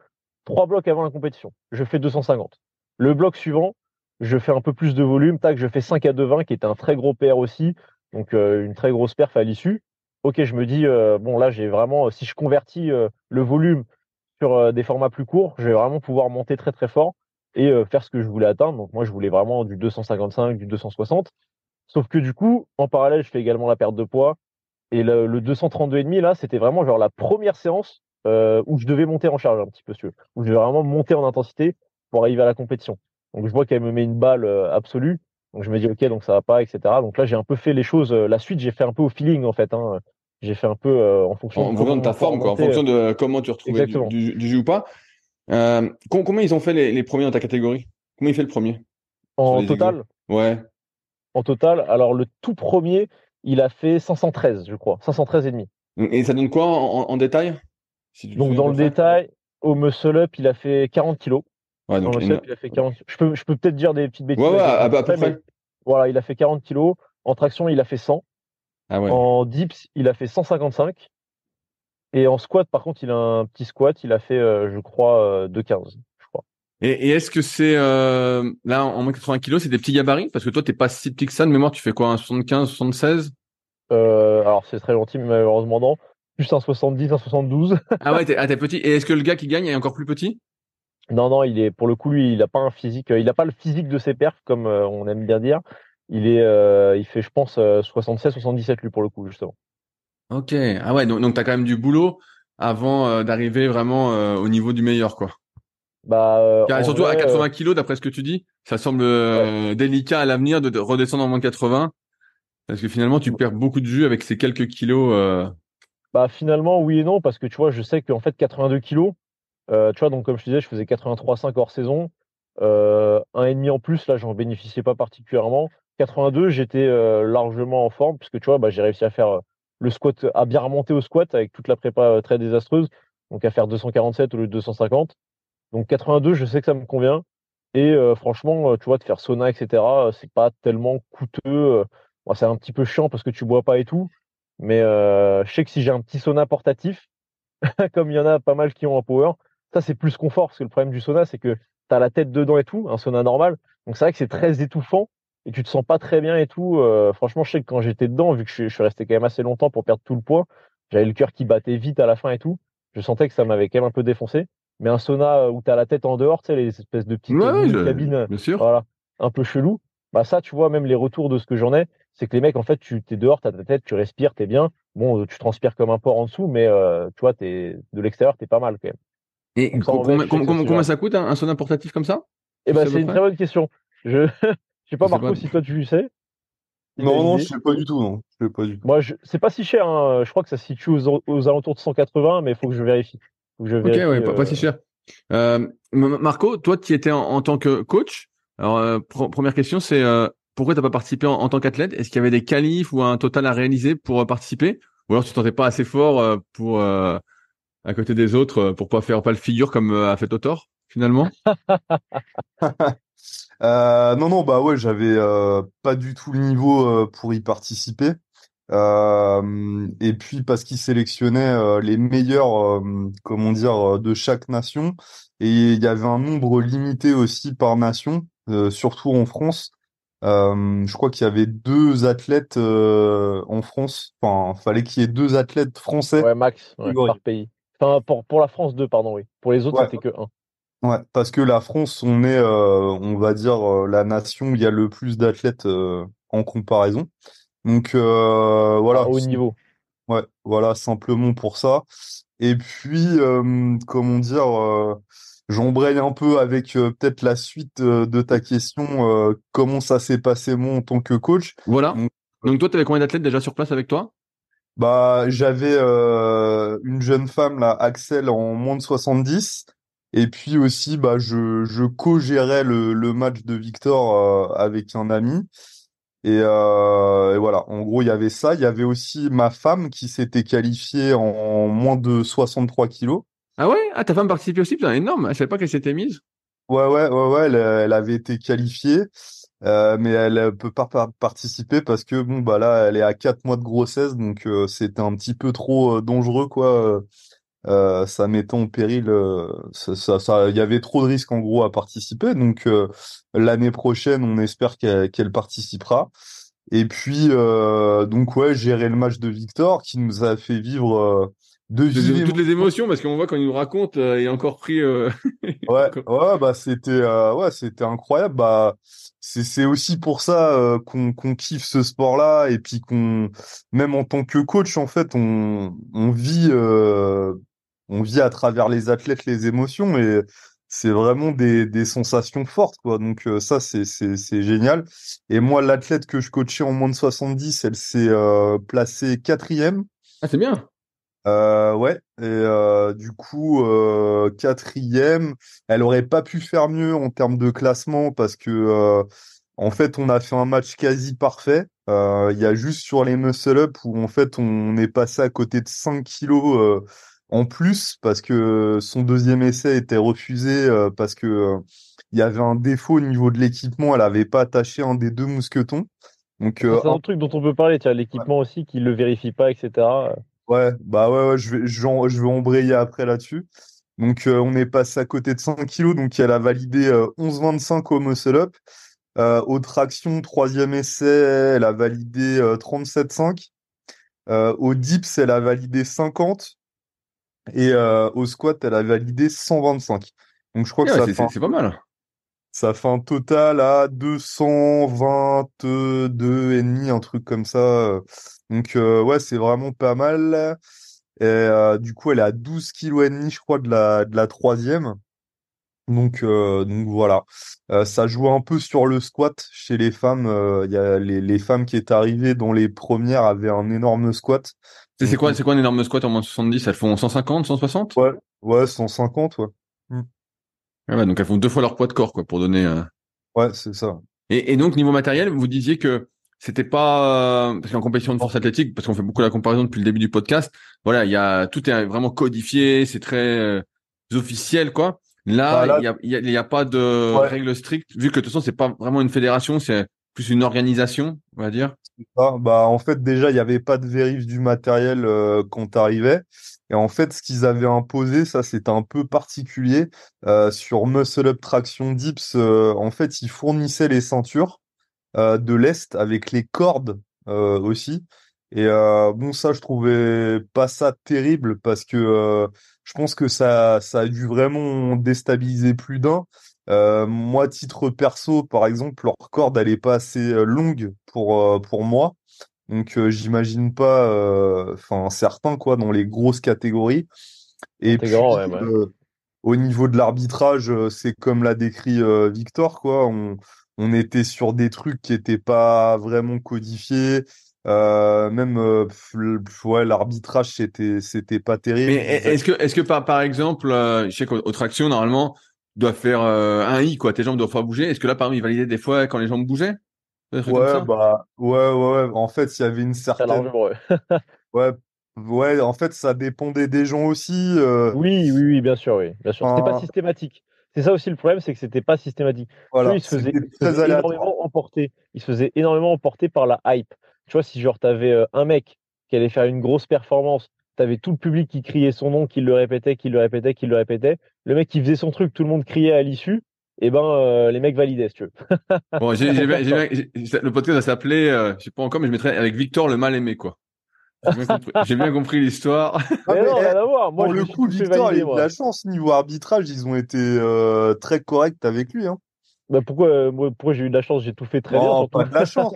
trois blocs avant la compétition. Je fais 250. Le bloc suivant, je fais un peu plus de volume. Tac, je fais 5 à 2,20 qui était un très gros PR aussi donc euh, une très grosse perf à l'issue. Ok, je me dis euh, bon là j'ai vraiment si je convertis euh, le volume sur des formats plus courts, je vais vraiment pouvoir monter très très fort et faire ce que je voulais atteindre. Donc moi je voulais vraiment du 255, du 260. Sauf que du coup, en parallèle, je fais également la perte de poids. Et le, le 232,5 là, c'était vraiment genre la première séance où je devais monter en charge un petit peu, où je devais vraiment monter en intensité pour arriver à la compétition. Donc je vois qu'elle me met une balle absolue. Donc je me dis ok donc ça va pas etc. Donc là j'ai un peu fait les choses. Euh, la suite j'ai fait un peu au feeling en fait. Hein. J'ai fait un peu euh, en fonction. En, de, de ta forme quoi, en fonction de comment tu retrouvais du, du, jeu ou pas. Euh, combien ils ont fait les, les, premiers dans ta catégorie? Combien il fait le premier? En total? Ouais. En total, alors le tout premier, il a fait 513, je crois, 513 et demi. Et ça donne quoi en, en, détail? Donc dans le détail, au muscle up, il a fait 40 kilos. Ouais, donc, il a fait 40... Je peux, je peux peut-être dire des petites bêtises. Ouais, ouais, à, peu près. Voilà, il a fait 40 kilos. En traction, il a fait 100. Ah ouais. En dips, il a fait 155. Et en squat, par contre, il a un petit squat. Il a fait, euh, je crois, 2,15. Euh, je crois. Et, et est-ce que c'est euh, là en moins 80 kilos, c'est des petits gabarits? Parce que toi, t'es pas si petit que ça de mémoire. Tu fais quoi, un 75, 76 euh, Alors c'est très gentil, mais malheureusement non. Plus un 70, un 72. ah ouais, t'es ah, petit. Et est-ce que le gars qui gagne est encore plus petit? Non, non, il est pour le coup lui, il a pas un physique, euh, il a pas le physique de ses perfs comme euh, on aime bien dire. Il est, euh, il fait, je pense, 76, 77 lui pour le coup justement. Ok, ah ouais, donc, donc tu as quand même du boulot avant d'arriver vraiment au niveau du meilleur quoi. Bah, surtout à 80 kg, d'après ce que tu dis, ça semble délicat à l'avenir de, redescendre en moins 80. Parce que finalement, tu perds beaucoup de jus avec ces quelques kilos. Bah, finalement, oui et non, parce que tu vois, je sais qu'en fait, 82 kilos, tu vois, donc comme je te disais, je faisais 83,5 hors saison. un et demi en plus, là, j'en bénéficiais pas particulièrement. 82, j'étais largement en forme, puisque tu vois, bah, j'ai réussi à faire le squat, à bien remonter au squat avec toute la prépa très désastreuse, donc à faire 247 au lieu de 250. Donc 82, je sais que ça me convient. Et franchement, tu vois, de faire sauna, etc., c'est pas tellement coûteux. c'est un petit peu chiant parce que tu bois pas et tout. Mais je sais que si j'ai un petit sauna portatif, comme il y en a pas mal qui ont un power, ça c'est plus confort. Parce que le problème du sauna, c'est que tu as la tête dedans et tout, un sauna normal. Donc c'est vrai que c'est très étouffant et tu te sens pas très bien et tout. franchement, je sais que quand j'étais dedans, vu que je, suis resté quand même assez longtemps pour perdre tout le poids, j'avais le cœur qui battait vite à la fin et tout. Je sentais que ça m'avait quand même un peu défoncé. Mais un sauna où tu as la tête en dehors, tu sais, les espèces de petites cabines, voilà, un peu chelou. Bah ça, tu vois, même les retours de ce que j'en ai, c'est que les mecs, en fait, tu es dehors, tu as ta tête, tu respires, tu es bien. Bon, tu transpires comme un porc en dessous, mais tu vois, es, de l'extérieur, tu es pas mal quand même. Et combien, ça coûte un, sauna portatif comme ça? Eh ben, c'est une très bonne question. Je je sais pas, Marco, si toi tu sais. Non, non, je sais pas du tout, non. Je sais pas du tout. Moi, je... c'est pas si cher, hein. je crois que ça se situe aux, alentours de 180, mais il faut que je vérifie. ok, ouais, pas, si euh, cher. Euh, Marco, toi, tu étais en, tant que coach. Alors, euh, première question, c'est pourquoi tu n'as pas participé en, tant qu'athlète? Est-ce qu'il y avait des qualifs ou un total à réaliser pour participer? Ou alors tu ne tentais pas assez fort pour à côté des autres pour pas faire pas le figure comme a fait Totor finalement Euh, non, non, bah ouais, j'avais euh, pas du tout le niveau euh, pour y participer. et puis parce qu'ils sélectionnaient les meilleurs, comment dire, de chaque nation. Et il y avait un nombre limité aussi par nation, surtout en France. je crois qu'il y avait deux athlètes en France. Enfin, fallait qu'il y ait deux athlètes français. Ouais, max, par pays. Enfin, pour, pour la France, deux, pardon, oui. Pour les autres, c'était que un. Ouais, parce que la France, on est, euh, on va dire, euh, la nation où il y a le plus d'athlètes euh, en comparaison. Donc voilà. Au niveau. Ouais, voilà, simplement pour ça. Et puis, comment dire, j'embraye un peu avec peut-être la suite de ta question. comment ça s'est passé moi en tant que coach? Voilà. Donc, toi, tu avais combien d'athlètes déjà sur place avec toi? Bah, j'avais une jeune femme là, Axel, en moins de 70. Et puis aussi, bah, je, je co-gérais le, le match de Victor euh, avec un ami. Et, euh, et, voilà, en gros, il y avait ça. Il y avait aussi ma femme qui s'était qualifiée en moins de 63 kilos. Ah ouais? Ah, ta femme participait aussi? C'est énorme. Elle savait pas qu'elle s'était mise? Ouais, ouais, ouais, ouais. Elle, elle avait été qualifiée. Euh, mais elle peut pas participer parce que bon bah là elle est à 4 mois de grossesse donc euh, c'était un petit peu trop euh, dangereux quoi euh, ça mettait en péril, ça, il y avait trop de risques en gros à participer. Donc l'année prochaine, on espère qu'elle participera. Et puis donc ouais, gérer le match de Victor qui nous a fait vivre de toutes les émotions parce qu'on voit quand il nous raconte, il est encore pris. ouais, ouais, bah c'était ouais, c'était incroyable. Bah c'est c'est aussi pour ça qu'on qu'on kiffe ce sport-là et puis qu'on même en tant que coach en fait on on vit on vit à travers les athlètes les émotions et c'est vraiment des, des sensations fortes quoi donc euh, ça c'est c'est génial et moi l'athlète que je coachais en moins de 70 elle s'est euh, placée quatrième ah c'est bien euh, ouais et euh, du coup quatrième elle aurait pas pu faire mieux en termes de classement parce que en fait on a fait un match quasi parfait il y a juste sur les muscle up où en fait on est passé à côté de 5 kilos en plus parce que son deuxième essai était refusé euh, parce que euh, il y avait un défaut au niveau de l'équipement, elle avait pas attaché un des deux mousquetons. Donc euh, c'est un truc dont on peut parler, tiens, l'équipement aussi qui le vérifie pas, etc. Ouais, bah ouais, ouais je vais je vais, je vais embrayer après là-dessus. Donc on est passé à côté de 5 kilos, donc elle a validé 11,25 au muscle up. Euh, aux tractions, troisième essai, elle a validé 37,5. au dips, elle a validé 50. Et euh, au squat, elle a validé 125. Donc je crois que ça fait c'est pas mal. Ça fait un total à 222 et demi, un truc comme ça. Donc euh, ouais, c'est vraiment pas mal. Et euh, du coup, elle est à 12 kg et demi, je crois, de la de la troisième. Donc, euh, donc voilà, Euh, ça joue un peu sur le squat chez les femmes. euh, Il y a les, les femmes qui est arrivées dans les premières avaient un énorme squat. C'est quoi, c'est quoi un énorme squat en moins de 70? Elles font 150, 160? ouais, ouais, 150, ouais. Ah ouais, donc elles font deux fois leur poids de corps, quoi, pour donner. euh, Ouais, c'est ça. Et, et donc niveau matériel, vous disiez que c'était pas euh, parce qu'en compétition de force athlétique, parce qu'on fait beaucoup la comparaison depuis le début du podcast. Voilà, il y a tout est vraiment codifié, c'est très euh, officiel, quoi. Là, Bah, il y a, il y a, y a pas de Ouais. règles strictes, vu que de toute façon c'est pas vraiment une fédération, c'est plus une organisation, on va dire. Ah, bah, en fait, déjà, il n'y avait pas de vérif du matériel euh, quand t'arrivais. Et en fait, ce qu'ils avaient imposé, ça, c'était un peu particulier. Euh, sur Muscle Up Traction Dips, euh, en fait, ils fournissaient les ceintures euh, de l'Est avec les cordes euh, aussi. Et euh, bon, ça, je trouvais pas ça terrible parce que euh, je pense que ça, ça a dû vraiment déstabiliser plus d'un. Moi, titre perso, par exemple, leur corde, elle est pas assez longue pour, pour moi. Donc, euh, j'imagine pas, euh, enfin, certains, quoi, dans les grosses catégories. Et puis, grand, ouais, ouais. euh, au niveau de l'arbitrage, c'est comme l'a décrit euh, Victor, quoi. On, on était sur des trucs qui étaient pas vraiment codifiés. Euh, même, euh, ouais, l'arbitrage, c'était, c'était pas terrible. Mais est-ce que, est-ce que par, par exemple, euh, je sais qu'aux aux tractions, normalement, tu dois faire euh, un i, quoi. Tes jambes doivent pas bouger. Est-ce que là, par exemple, ils validaient des fois quand les jambes bougeaient? Ouais, bah, ouais, ouais, ouais. En fait, il y avait une certaine, ouais. ouais, en fait, ça dépendait des gens aussi. euh, Oui, oui, oui, bien sûr, oui. Bien sûr. C'était pas systématique. C'est ça aussi le problème, c'est que c'était pas systématique. voilà, ils se faisaient, très énormément emporter. Ils se faisaient énormément emporter par la hype. Tu vois, si genre t'avais euh, un mec qui allait faire une grosse performance, t'avais tout le public qui criait son nom, qui le répétait, qui le répétait, qui le répétait. Le mec qui faisait son truc, tout le monde criait à l'issue. Et ben, euh, les mecs validaient, si tu veux. Bon, bien- bien- le podcast va s'appeler, euh, je sais pas encore, mais je mettrais avec Victor le mal aimé, quoi. J'ai bien compris, bien l'histoire. Ah, mais mais, non, eh, rien à voir. Moi, pour le coup, Victor, il a eu de la chance. Niveau arbitrage, ils ont été euh, très corrects avec lui. Hein. Bah, pourquoi, euh, moi, pourquoi j'ai eu de la chance? J'ai tout fait très bien, Non, surtout. pas de la chance.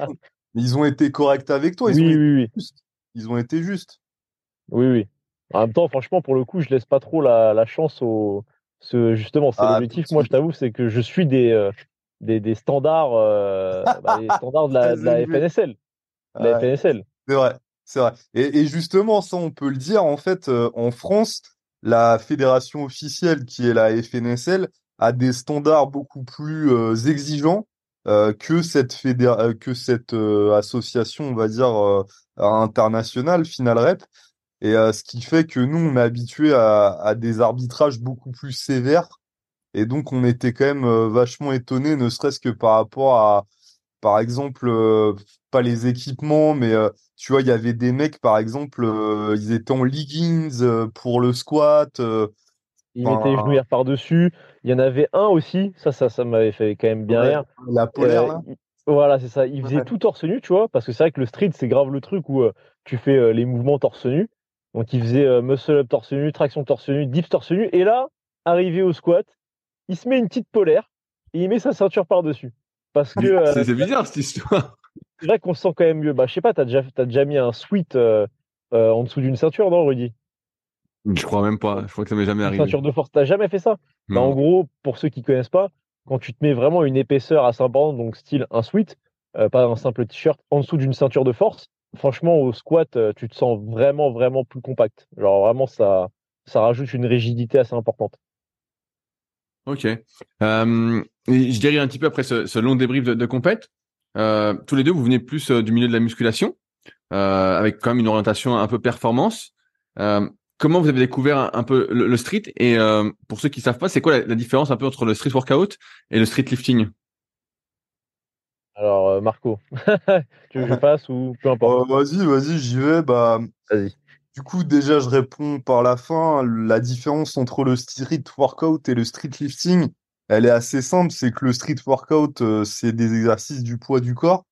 Mais ils ont été corrects avec toi. Ils Oui, ont été oui, oui. justes. Ils ont été justes. Oui, oui. En même temps, franchement, pour le coup, je laisse pas trop la, la chance justement, c'est Ah, l'objectif. Moi, je t'avoue, c'est que je suis des, euh, des, des standards, euh, bah, standards de la, de. FNSL. De la Ouais. FNSL. C'est vrai, c'est vrai. Et, et justement, ça, on peut le dire, en fait, euh, en France, la fédération officielle, qui est la FNSL, a des standards beaucoup plus euh, exigeants que cette fédé- que cette association, on va dire, internationale, Final Rep. Et euh, ce qui fait que nous, on est habitué à, à des arbitrages beaucoup plus sévères. Et donc, on était quand même euh, vachement étonnés, ne serait-ce que par rapport à, par exemple, euh, pas les équipements, mais tu vois, il y avait des mecs, par exemple, ils étaient en leggings pour le squat. Ils mettaient les genouillères par-dessus. Il y en avait un aussi. Ça, ça, ça m'avait fait quand même bien ouais, rire. la polaire, là. il- Voilà, c'est ça. Il faisait Ouais. tout torse nu, tu vois, parce que c'est vrai que le street, c'est grave le truc où euh, tu fais euh, les mouvements torse nu. Donc, il faisait euh, muscle up torse nu, traction torse nu, dips torse nu. Et là, arrivé au squat, il se met une petite polaire et il met sa ceinture par-dessus. Parce que euh, C'est bizarre, cette histoire. c'est vrai qu'on se sent quand même mieux. Bah, je sais pas, t'as déjà, déjà mis un sweat euh, euh, en dessous d'une ceinture, non, Rudy? Je crois même pas. Je crois que ça m'est jamais Une arrivé. ceinture de force, t'as jamais fait ça? Bah, en gros, pour ceux qui connaissent pas, quand tu te mets vraiment une épaisseur assez importante, donc style un sweat, pas un simple t-shirt, en dessous d'une ceinture de force, franchement, au squat, euh, tu te sens vraiment, vraiment plus compact. Genre, vraiment, ça, ça rajoute une rigidité assez importante. Ok. Je dirais un petit peu après ce, long débrief de, compète. Euh, tous les deux, vous venez plus euh, du milieu de la musculation, avec quand même une orientation un peu performance. Comment vous avez découvert un, peu le, street? Et pour ceux qui savent pas, c'est quoi la, la différence un peu entre le street workout et le street lifting? Alors, euh, Marco, tu veux que je passe ou peu importe? Euh, vas-y, vas-y, j'y vais. Bah, Vas-y. du coup, déjà, je réponds par la fin. La différence entre le street workout et le street lifting, elle est assez simple. C'est que le street workout, euh, c'est des exercices du poids du corps,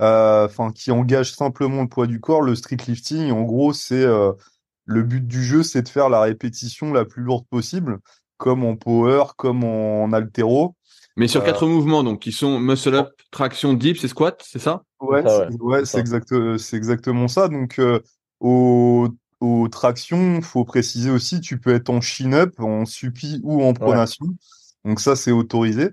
euh, enfin, qui engagent simplement le poids du corps. Le street lifting, en gros, c'est euh, le but du jeu, c'est de faire la répétition la plus lourde possible, comme en power, comme en, haltéro. Mais sur Euh, quatre mouvements, donc qui sont muscle up, traction, dips et squat, c'est ça? Ouais, ouais, ouais, c'est exact, euh, c'est exactement ça. Donc, euh, au, aux tractions, faut préciser aussi, tu peux être en chin-up, en suppi ou en pronation. Donc ça, c'est autorisé.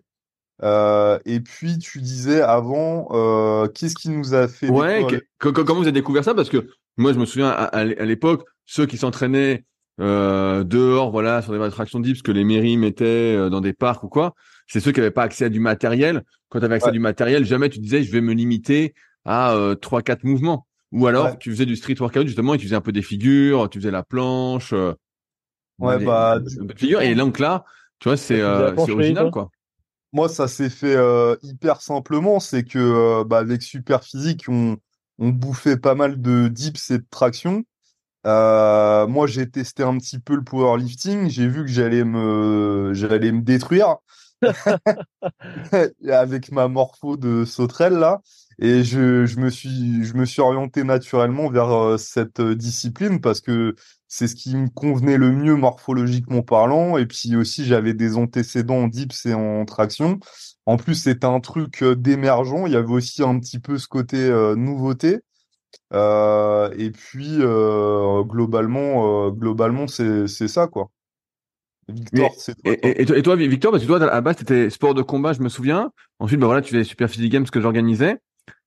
Euh, et puis tu disais avant, euh, qu'est-ce qui nous a fait Ouais, comment vous avez découvert ça? Parce que moi, je me souviens à, l'époque, ceux qui s'entraînaient euh, dehors, voilà, sur des attractions dips que les mairies mettaient euh, dans des parcs ou quoi, c'est ceux qui n'avaient pas accès à du matériel. Quand tu avais accès à du matériel, jamais tu disais je vais me limiter à euh, trois, quatre mouvements. Ou alors tu faisais du street workout justement et tu faisais un peu des figures, tu faisais la planche. Euh, ouais, bah, figures. Et donc là, tu vois, c'est original quoi. Moi, ça s'est fait hyper simplement. C'est que bah, avec Super Physique, on, on bouffait pas mal de dips et de traction. Euh, moi, j'ai testé un petit peu le powerlifting. J'ai vu que j'allais me, j'allais me détruire avec ma morpho de sauterelle là. Et je, je, me suis, je me suis orienté naturellement vers euh, cette discipline parce que c'est ce qui me convenait le mieux morphologiquement parlant. Et puis aussi, j'avais des antécédents en dips et en traction. En plus, c'était un truc euh, d'émergent. Il y avait aussi un petit peu ce côté euh, nouveauté. Euh, et puis, globalement, globalement, c'est ça, quoi. Victor, c'est et, et, toi, Victor, parce que toi, à la base, c'était sport de combat, je me souviens. Ensuite, bah voilà, tu faisais Super Physique Games que j'organisais.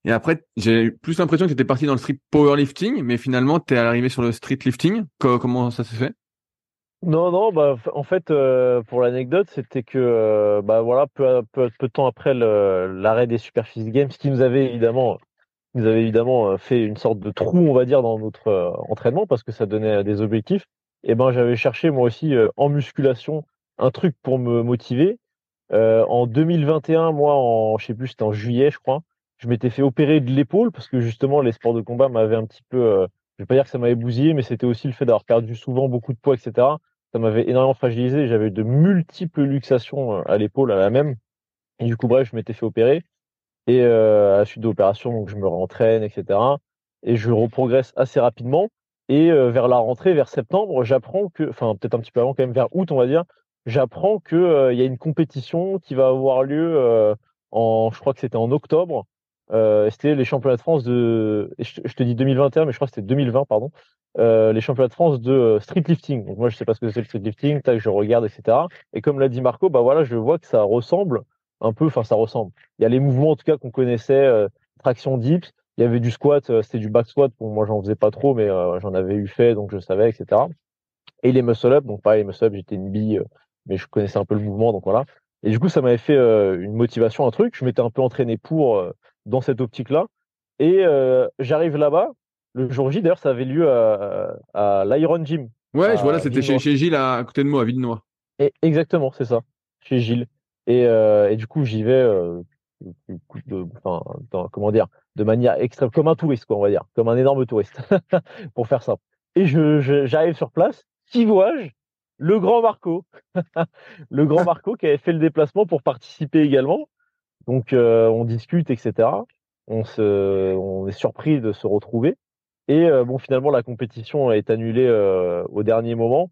Et après, j'ai plus l'impression que tu étais parti dans le street powerlifting, mais finalement, tu es arrivé sur le street lifting. comment ça s'est fait? Non, non, bah, en fait, euh, pour l'anecdote, c'était que, euh, bah, voilà, peu, peu, peu, de temps après l'arrêt des Superficie Games, qui nous avait évidemment, nous avait évidemment euh, fait une sorte de trou, on va dire, dans notre entraînement, parce que ça donnait des objectifs, et ben, j'avais cherché, moi aussi, en musculation, un truc pour me motiver. en 2021, moi, en, je sais plus, c'était en juillet, je crois, je m'étais fait opérer de l'épaule, parce que justement, les sports de combat m'avaient un petit peu, je vais pas dire que ça m'avait bousillé, mais c'était aussi le fait d'avoir perdu souvent beaucoup de poids, etc ça m'avait énormément fragilisé. J'avais de multiples luxations euh, à l'épaule, à la même. Et du coup, bref, je m'étais fait opérer. Et euh, à la suite de l'opération, donc je me rentraîne, etc. Et je reprogresse assez rapidement. Et euh, vers la rentrée, vers septembre, j'apprends que, enfin peut-être un petit peu avant, quand même vers août, on va dire, j'apprends que euh, y a une compétition qui va avoir lieu en, je crois que c'était en octobre. c'était les championnats de France de, je, te dis 2021, mais je crois que c'était 2020, pardon. Euh, les championnats de France de euh, street lifting. Donc moi je sais pas ce que c'est le street lifting, tac, je regarde, etc. Et comme l'a dit Marco, bah voilà, je vois que ça ressemble un peu, enfin ça ressemble. Il y a les mouvements en tout cas qu'on connaissait, euh, traction dips, il y avait du squat, c'était du back squat, bon, moi j'en faisais pas trop, mais j'en avais eu fait, donc je savais, etc. Et les muscle up, donc pareil, les muscle up, j'étais une bille, mais je connaissais un peu le mouvement, donc voilà. Et du coup, ça m'avait fait une motivation, un truc. Je m'étais un peu entraîné pour dans cette optique-là. Et j'arrive là-bas, le jour J, d'ailleurs, ça avait lieu à, à l'Iron Gym. Ouais, je vois là, c'était chez, chez, Gilles à, côté de moi, à Villenois. Et, exactement, c'est ça, chez Gilles. Et, euh, et, du coup, j'y vais, euh, de, comment dire, de manière extrême, comme un touriste, quoi, on va dire, comme un énorme touriste, pour faire ça. Et je, j'arrive sur place, qui vois-je Le grand Marco, le grand Marco qui avait fait le déplacement pour participer également. Donc, euh, on discute, etc. On, se, on est surpris de se retrouver. Et bon, finalement, la compétition est annulée au dernier moment.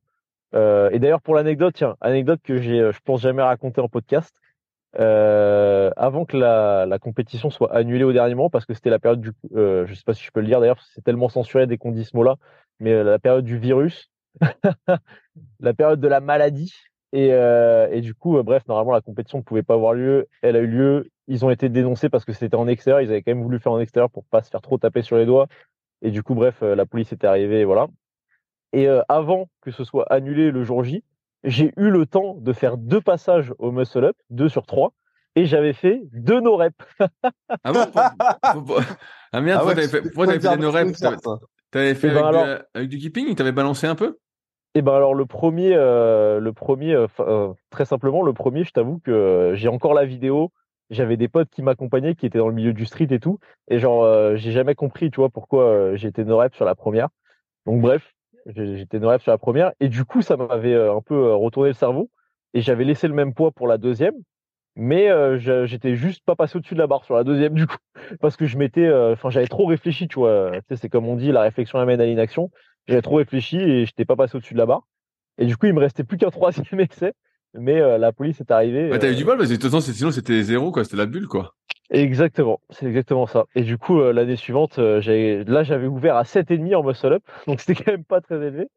Euh, et d'ailleurs, pour l'anecdote, tiens, anecdote que j'ai, je pense jamais raconter en podcast. avant que la, la, compétition soit annulée au dernier moment, parce que c'était la période du, euh, je sais pas si je peux le dire d'ailleurs, c'est tellement censuré dès qu'on dit ce mot-là, mais la période du virus, la période de la maladie, et, et du coup, bref, normalement la compétition ne pouvait pas avoir lieu, elle a eu lieu, ils ont été dénoncés parce que c'était en extérieur, ils avaient quand même voulu faire en extérieur pour pas se faire trop taper sur les doigts, et du coup, bref, euh, la police était arrivée, voilà. Et euh, avant que ce soit annulé le jour J, j'ai eu le temps de faire deux passages au muscle up, deux sur trois, et j'avais fait deux no reps. ah bon? Ah merde, ah t'avais fait, fait des no reps? T'avais fait eh ben avec, du, avec, du, keeping T'avais balancé un peu? Eh ben alors le premier, euh, le premier, euh, très simplement, le premier, je t'avoue que j'ai encore la vidéo j'avais des potes qui m'accompagnaient, qui étaient dans le milieu du street et tout. Et genre, euh, j'ai jamais compris, tu vois, pourquoi euh, j'étais no rep sur la première. Donc bref, j'étais no rep sur la première. Et du coup, ça m'avait euh, un peu retourné le cerveau. Et j'avais laissé le même poids pour la deuxième. Mais j'étais juste pas passé au-dessus de la barre sur la deuxième, du coup. Parce que je m'étais, enfin, j'avais trop réfléchi, tu vois. Tu sais, c'est comme on dit, la réflexion amène à l'inaction. J'avais trop réfléchi et j'étais pas passé au-dessus de la barre. Et du coup, il me restait plus qu'un troisième essai mais euh, la police est arrivée. Ouais, t'as eu du mal parce que de toute façon, sinon c'était zéro, quoi. C'était la bulle, quoi. Exactement, c'est exactement ça. Et du coup, euh, l'année suivante, euh, là, j'avais ouvert à 7,5 en muscle up, donc c'était quand même pas très élevé.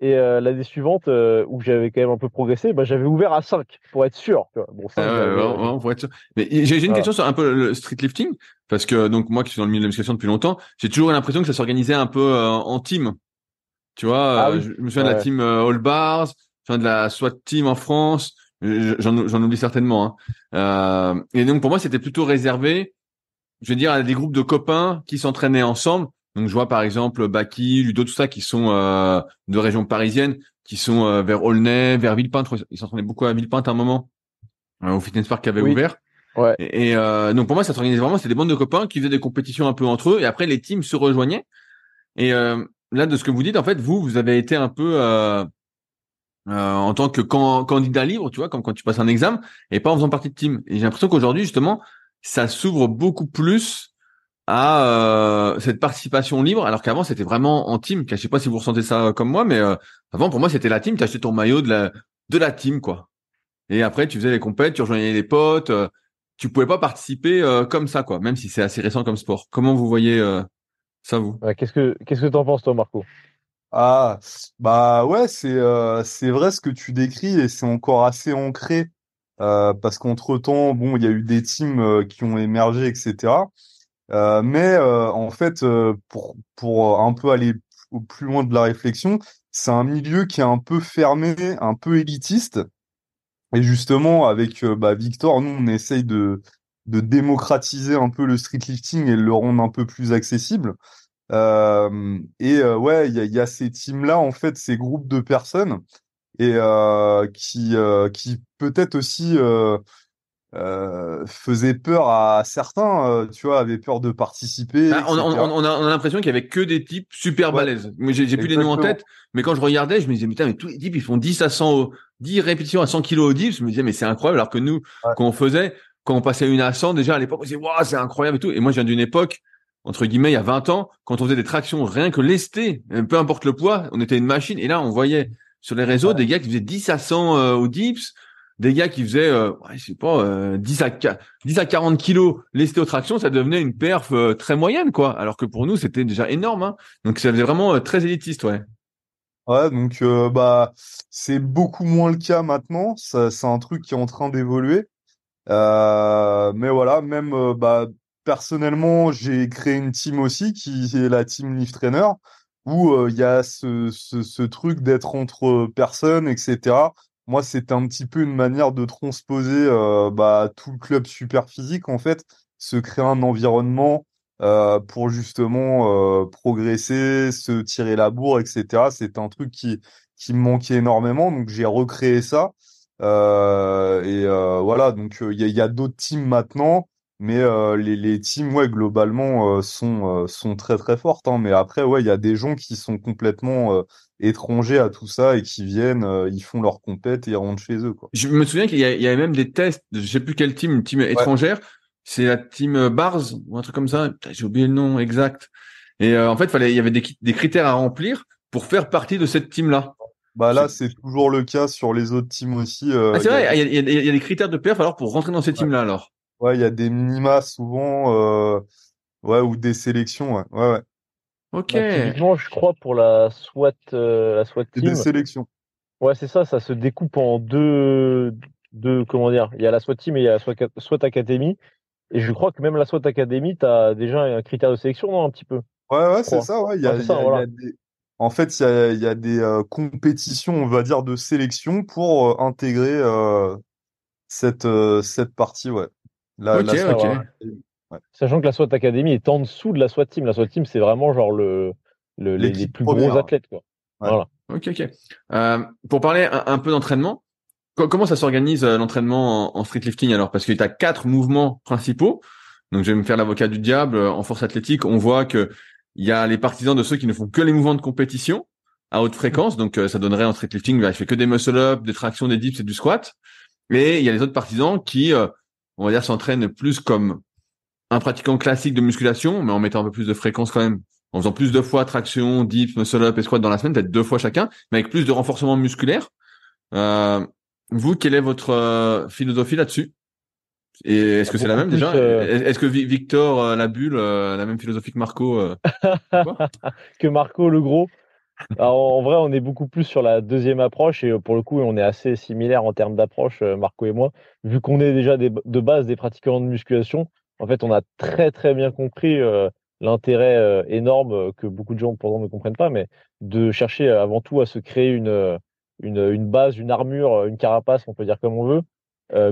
Et euh, l'année suivante, euh, où j'avais quand même un peu progressé, bah, j'avais ouvert à 5 pour être sûr. Bon, 5, ah pour être sûr. Mais j'ai une question sur un peu le street lifting, parce que donc moi qui suis dans le milieu de la musculation depuis longtemps, j'ai toujours eu l'impression que ça s'organisait un peu euh, en team. Tu vois, ah je me souviens de la team All Bars, je de la SWAT team en France, j'en oublie certainement. Hein. et donc pour moi, c'était plutôt réservé, je veux dire, à des groupes de copains qui s'entraînaient ensemble donc je vois par exemple Baki, Ludo, tout ça qui sont euh, de région parisienne, qui sont euh, vers Aulnay, vers Villepinte. Ils s'entraînaient beaucoup à Villepinte à un moment, euh, au fitness park qui avait ouvert. Ouais. Et, donc pour moi, ça s'organisait vraiment. C'était des bandes de copains qui faisaient des compétitions un peu entre eux, et après les teams se rejoignaient. Et là, de ce que vous dites, en fait, vous, vous avez été un peu en tant que candidat libre, tu vois, comme quand tu passes un examen, et pas en faisant partie de team. Et j'ai l'impression qu'aujourd'hui, justement, ça s'ouvre beaucoup plus à euh, cette participation libre, alors qu'avant c'était vraiment en team. Je sais pas si vous ressentez ça comme moi, mais euh, avant pour moi c'était la team. Tu achetais ton maillot de la de la team quoi. Et après tu faisais les compètes, tu rejoignais les potes. Euh, tu pouvais pas participer comme ça quoi, même si c'est assez récent comme sport. Comment vous voyez ça vous? Qu'est-ce que qu'est-ce que t'en penses toi Marco? Ah bah ouais c'est c'est vrai ce que tu décris et c'est encore assez ancré parce qu'entre temps bon il y a eu des teams qui ont émergé etc. Euh, mais euh, en fait, euh, pour, pour un peu aller plus loin de la réflexion, c'est un milieu qui est un peu fermé, un peu élitiste. Et justement, avec bah, Victor, nous, on essaye de, de démocratiser un peu le street lifting et le rendre un peu plus accessible. Euh, et ouais, il y a, y a, ces teams-là, en fait, ces groupes de personnes, et euh, qui, qui peut-être aussi euh, faisait peur à certains, euh, tu vois, avaient peur de participer. Bah, on, on, on, a, l'impression qu'il y avait que des types super balèzes. J'ai, j'ai plus les noms en tête, mais quand je regardais, je me disais, putain, mais tous les types, ils font 10 à 100, 10 répétitions à 100 kilos au dips. Je me disais, mais c'est incroyable. Alors que nous, quand on faisait, quand on passait une à 100, déjà à l'époque, on disait, waouh, c'est incroyable et tout. Et moi, je viens d'une époque, entre guillemets, il y a 20 ans, quand on faisait des tractions, rien que lesté, euh, peu importe le poids, on était une machine. Et là, on voyait sur les réseaux des gars qui faisaient 10 à 100 au dips des gars qui faisaient, euh, je sais pas, euh, 10 à 10 à 40 kilos l'estéotraction, ça devenait une perf euh, très moyenne, quoi. Alors que pour nous, c'était déjà énorme. Hein. Donc ça faisait vraiment euh, très élitiste, ouais. Ouais, donc bah c'est beaucoup moins le cas maintenant. C'est un truc qui est en train d'évoluer. mais voilà, même bah personnellement, j'ai créé une team aussi qui est la team Lift Trainer où il y a ce, ce, truc d'être entre personnes, etc moi, c'était un petit peu une manière de transposer euh, bah, tout le club super physique, en fait, se créer un environnement euh, pour justement euh, progresser, se tirer la bourre, etc. C'était un truc qui, qui me manquait énormément, donc j'ai recréé ça. et voilà, donc il y a, y a d'autres teams maintenant, mais les, les teams, ouais, globalement, sont, sont très très fortes. Hein, mais après, ouais, il y a des gens qui sont complètement étrangers à tout ça et qui viennent, euh, ils font leur compète et ils rentrent chez eux. Quoi. Je me souviens qu'il y, y, avait même des tests, de, je sais plus quelle team, une team étrangère, c'est la team euh, Bars ou un truc comme ça. J'ai oublié le nom exact. Et euh, en fait, fallait, il y avait des, des critères à remplir pour faire partie de cette team-là. Bah là, c'est toujours le cas sur les autres teams aussi. ah, c'est vrai, il y, a, y, a, des critères de perf alors pour rentrer dans ces teams-là alors. Ouais, il y a des minima souvent, ouais, ou des sélections, ouais, ouais. ouais. Ok. Bah, je crois pour la SWAT, euh, la SWAT team. Des sélections. Ouais, c'est ça. Ça se découpe en deux, deux, comment dire. Il y a la SWAT team et il y a la SWAT, SWAT Academy. Et je crois que même la SWAT Academy, tu as déjà un critère de sélection, non, un petit peu? Ouais, ouais, c'est ça. Ouais. Il y a, des... En fait, il y a, il y a des euh, compétitions, on va dire, de sélection pour euh, intégrer cette, cette partie, ouais. La, ok, ok. Sachant que la SWAT Academy est en dessous de la SWAT Team. La SWAT Team, c'est vraiment genre le, les, plus gros athlètes. Quoi. Voilà. Ok, ok. Euh, pour parler un, peu d'entraînement, comment ça s'organise euh, l'entraînement en, street lifting alors? Parce que tu as quatre mouvements principaux. Donc je vais me faire l'avocat du diable. En force athlétique, on voit que il y a les partisans de ceux qui ne font que les mouvements de compétition à haute fréquence. Donc euh, ça donnerait en street lifting, bah, je fais que des muscle-up, des tractions, des dips et du squat. Mais il y a les autres partisans qui, on va dire, s'entraînent plus comme un pratiquant classique de musculation, mais en mettant un peu plus de fréquence quand même, en faisant plus de fois traction, dips, muscle-up et squat dans la semaine, peut-être deux fois chacun, mais avec plus de renforcement musculaire. Euh, vous, quelle est votre euh, philosophie là-dessus? Et est-ce que c'est la même déjà? euh, Est-ce que Victor la bulle la même philosophie que Marco Que Marco le gros? En vrai, on est beaucoup plus sur la deuxième approche et pour le coup, on est assez similaire en termes d'approche, Marco et moi. Vu qu'on est déjà de base des pratiquants de musculation, en fait, on a très très bien compris l'intérêt énorme que beaucoup de gens pourtant ne comprennent pas, mais de chercher avant tout à se créer une base, une armure, une carapace, on peut dire comme on veut,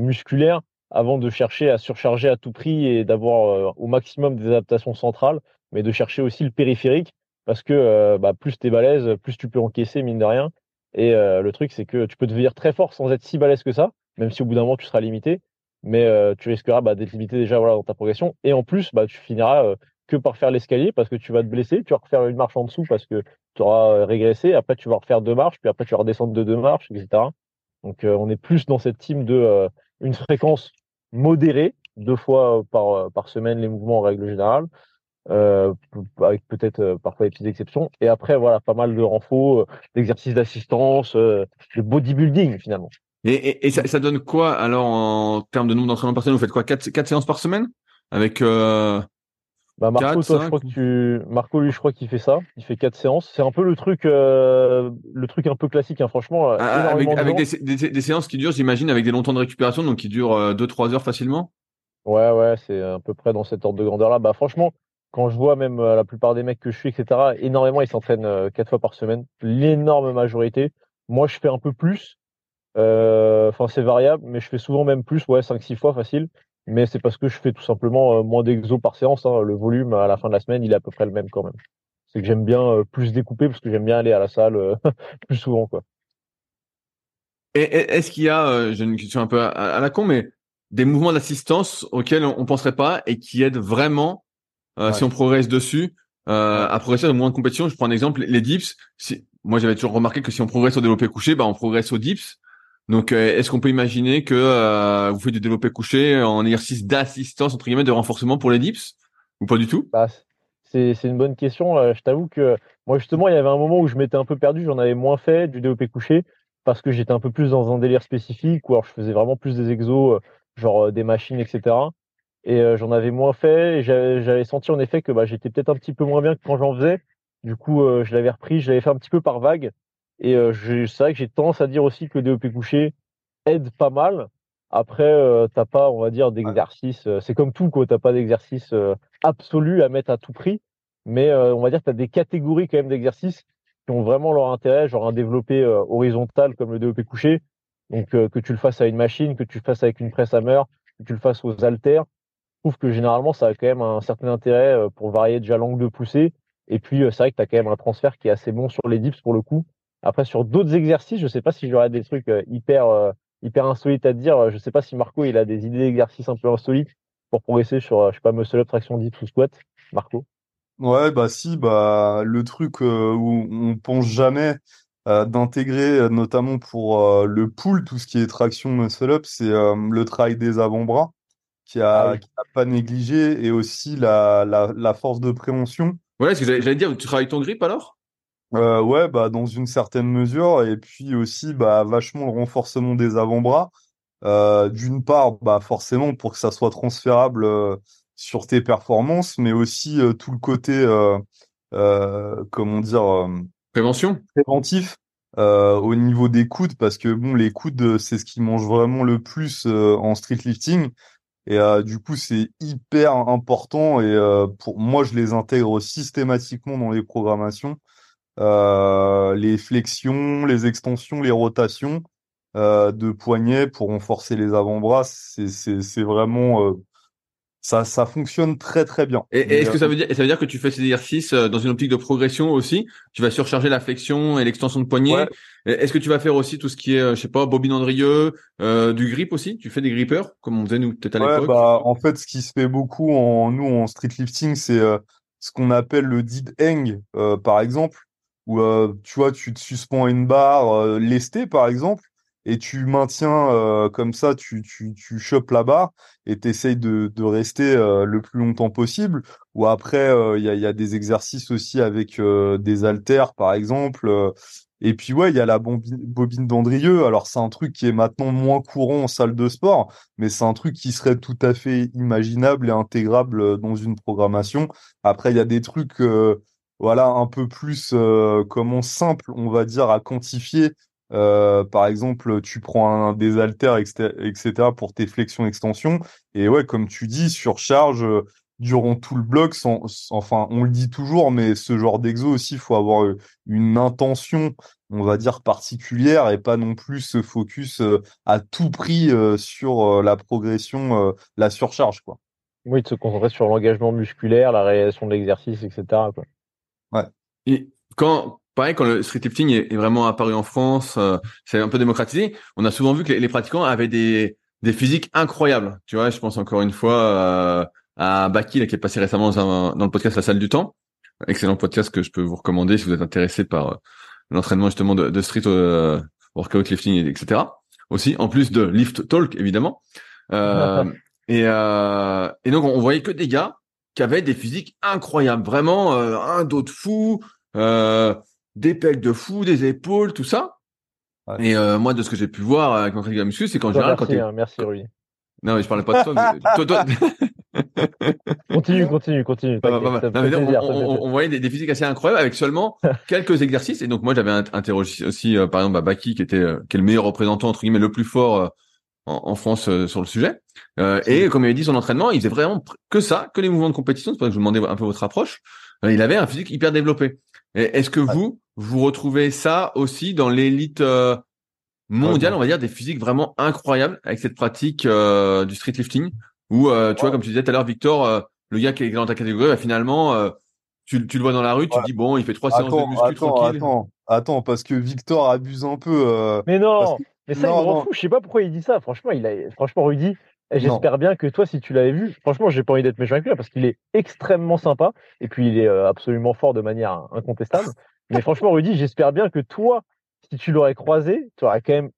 musculaire, avant de chercher à surcharger à tout prix et d'avoir au maximum des adaptations centrales, mais de chercher aussi le périphérique parce que euh, bah, plus tu es balèze, plus tu peux encaisser, mine de rien. Et euh, le truc, c'est que tu peux devenir très fort sans être si balèze que ça, même si au bout d'un moment, tu seras limité. Mais euh, tu risqueras bah, d'être limité déjà dans ta progression. Et en plus, bah, tu finiras que par faire l'escalier parce que tu vas te blesser, tu vas refaire une marche en dessous parce que tu auras régressé. Après, tu vas refaire deux marches, puis après, tu vas redescendre de deux marches, etc. Donc, on est plus dans cette team de une fréquence modérée, deux fois par semaine les mouvements en règle générale, euh, avec peut-être euh, parfois des petites exceptions. Et après, voilà, pas mal de renforts, euh, d'exercices d'assistance, de bodybuilding finalement. Et, et, ça, ça, donne quoi alors en termes de nombre d'entraînements par semaine? Vous faites quoi? Quatre, quatre séances par semaine? Avec bah Marco, toi, je crois que tu... Marco, lui, je crois qu'il fait ça. Il fait quatre séances. C'est un peu le truc, euh, le truc un peu classique, hein, franchement. Ah, avec, avec des, des, des, séances qui durent, j'imagine, avec des longs temps de récupération, donc qui durent deux, trois heures facilement? Ouais, ouais, c'est à peu près dans cet ordre de grandeur-là. Bah, franchement, quand je vois même euh, la plupart des mecs que je suis, etc., énormément, ils s'entraînent euh, quatre fois par semaine. L'énorme majorité. Moi, je fais un peu plus. Euh, enfin, c'est variable, mais je fais souvent même plus, ouais, 5-6 fois facile. Mais c'est parce que je fais tout simplement moins d'exos par séance. Hein. Le volume à la fin de la semaine, il est à peu près le même quand même. C'est que j'aime bien plus découper parce que j'aime bien aller à la salle plus souvent, quoi. Est-ce qu'il y a, j'ai une question un peu à, la con, mais des mouvements d'assistance auxquels on, on penserait pas et qui aident vraiment euh, si on progresse dessus, euh, à progresser dans moins de compétition, je prends un exemple, les dips. Si, moi, j'avais toujours remarqué que si on progresse au développé couché, bah, on progresse au dips. Donc, euh, est-ce qu'on peut imaginer que euh, vous faites du développé couché en exercice d'assistance entre guillemets de renforcement pour les dips? Ou pas du tout? Bah, C'est une bonne question. je t'avoue que moi justement, il y avait un moment où je m'étais un peu perdu, j'en avais moins fait du développé couché parce que j'étais un peu plus dans un délire spécifique ou alors je faisais vraiment plus des exos, genre des machines, etc et euh, j'en avais moins fait. Et j'avais senti en effet que bah, j'étais peut-être un petit peu moins bien que quand j'en faisais. Du coup, euh, je l'avais repris, je l'avais fait un petit peu par vague. Et euh, c'est vrai que j'ai tendance à dire aussi que le DOP couché aide pas mal. Après, euh, t'as pas, on va dire, d'exercice. c'est comme tout, quoi. T'as pas d'exercice absolu à mettre à tout prix. Mais on va dire que tu as des catégories quand même d'exercices qui ont vraiment leur intérêt, genre un développé horizontal comme le DOP couché. Donc que tu le fasses à une machine, que tu le fasses avec une presse hammer, que tu le fasses aux haltères, trouve que généralement, ça a quand même un certain intérêt euh, pour varier déjà l'angle de poussée. Et puis, euh, c'est vrai que tu as quand même un transfert qui est assez bon sur les dips pour le coup. Après, sur d'autres exercices, je sais pas si j'aurais des trucs euh, hyper, hyper insolites à dire. Je sais pas si Marco, il a des idées d'exercices un peu insolites pour progresser sur, je sais pas, muscle up, traction dips ou squat. Marco? Ouais, bah si, bah le truc où on pense jamais d'intégrer, notamment pour le pull, tout ce qui est traction muscle up, c'est le travail des avant-bras qui a, ah pas négligé et aussi la, la, la force de prévention. Ouais, ce que j'allais dire, tu travailles ton grip alors? Euh, Ouais, bah dans une certaine mesure et puis aussi bah vachement le renforcement des avant-bras. Euh, D'une part, bah forcément pour que ça soit transférable euh, sur tes performances, mais aussi euh, tout le côté comment dire prévention? préventif. au niveau des coudes parce que bon les coudes c'est ce qui mange vraiment le plus en street lifting et euh, du coup, c'est hyper important. Et euh, pour moi, je les intègre systématiquement dans les programmations. Euh, les flexions, les extensions, les rotations de poignets pour renforcer les avant-bras, c'est vraiment ça, ça fonctionne très très bien. Et, est-ce que ça veut dire, ça veut dire que tu fais ces exercices dans une optique de progression aussi? Tu vas surcharger la flexion et l'extension de poignet? Est-ce que tu vas faire aussi tout ce qui est, je sais pas, bobine Andrieux, euh, du grip aussi? Tu fais des grippers comme on faisait nous peut-être à l'époque? bah, En fait, ce qui se fait beaucoup en nous en street lifting, c'est euh, ce qu'on appelle le did hang, euh, par exemple, où tu vois, tu te suspends à une barre lestée, par exemple, et tu maintiens comme ça, tu, tu, tu chopes la barre et tu essayes de, de rester le plus longtemps possible. Ou après, il y, a, y a des exercices aussi avec des haltères, par exemple, et puis ouais, il y a la bobine d'Andrieux. Alors c'est un truc qui est maintenant moins courant en salle de sport, mais c'est un truc qui serait tout à fait imaginable et intégrable euh, dans une programmation. Après, il y a des trucs, euh, voilà, un peu plus comment simple, on va dire, à quantifier. Par exemple, tu prends un, des haltères, etc., pour tes flexions-extensions. Et ouais, comme tu dis, surcharge durant tout le bloc, sans, enfin, on le dit toujours, mais ce genre d'exo aussi, il faut avoir une intention, on va dire, particulière et pas non plus se focus à tout prix sur la progression, la surcharge, quoi. Oui, de se concentrer sur l'engagement musculaire, la réalisation de l'exercice, etc. Quoi. Ouais. Et quand, pareil, quand le street lifting est, vraiment apparu en France, euh, c'est un peu démocratisé. On a souvent vu que les, pratiquants avaient des, des physiques incroyables. Tu vois, je pense encore une fois euh, à Baki, qui est passé récemment dans, le podcast La Salle du Temps. Excellent podcast que je peux vous recommander si vous êtes intéressé par euh, l'entraînement justement de, de street workout lifting, etc. Aussi, en plus de lift talk, évidemment. et, et donc, on voyait que des gars qui avait des physiques incroyables, vraiment euh, un dos de fou, euh, des pecs de fou, des épaules, tout ça. Et euh, moi, de ce que j'ai pu voir avec mon de muscu, c'est qu'en général, merci, quand hein, merci Rui. Non, mais je parlais pas de toi. toi, toi... continue, continue, continue. on, voyait des, physiques assez incroyables avec seulement quelques exercices. Et donc moi, j'avais interrogé aussi, par exemple, bah, Baki, qui était qui est le meilleur représentant entre guillemets, le plus fort en, France euh, sur le sujet. Euh, et comme il avait dit son entraînement, il faisait vraiment que ça, que les mouvements de compétition. C'est pour ça que je vous demandais un peu votre approche. Euh, il avait un physique hyper développé. Est-ce que vous, vous retrouvez ça aussi dans l'élite mondiale, on va dire, des physiques vraiment incroyables avec cette pratique du street lifting Ou tu vois, comme tu disais tout à l'heure, Victor, le gars qui est dans ta catégorie, bah, finalement, tu, tu, le vois dans la rue, tu dis bon, il fait trois séances de muscu attends, tranquille. Attends, attends, parce que Victor abuse un peu. Mais non, mais ça, il me rend fou. Je sais pas pourquoi il dit ça. Franchement, il a, franchement, Rudy, j'espère bien que toi, si tu l'avais vu, franchement, j'ai pas envie d'être méchant avec lui parce qu'il est extrêmement sympa et puis il est euh, absolument fort de manière incontestable. Mais franchement, Rudy, j'espère bien que toi, si tu l'aurais croisé, tu aurais quand même.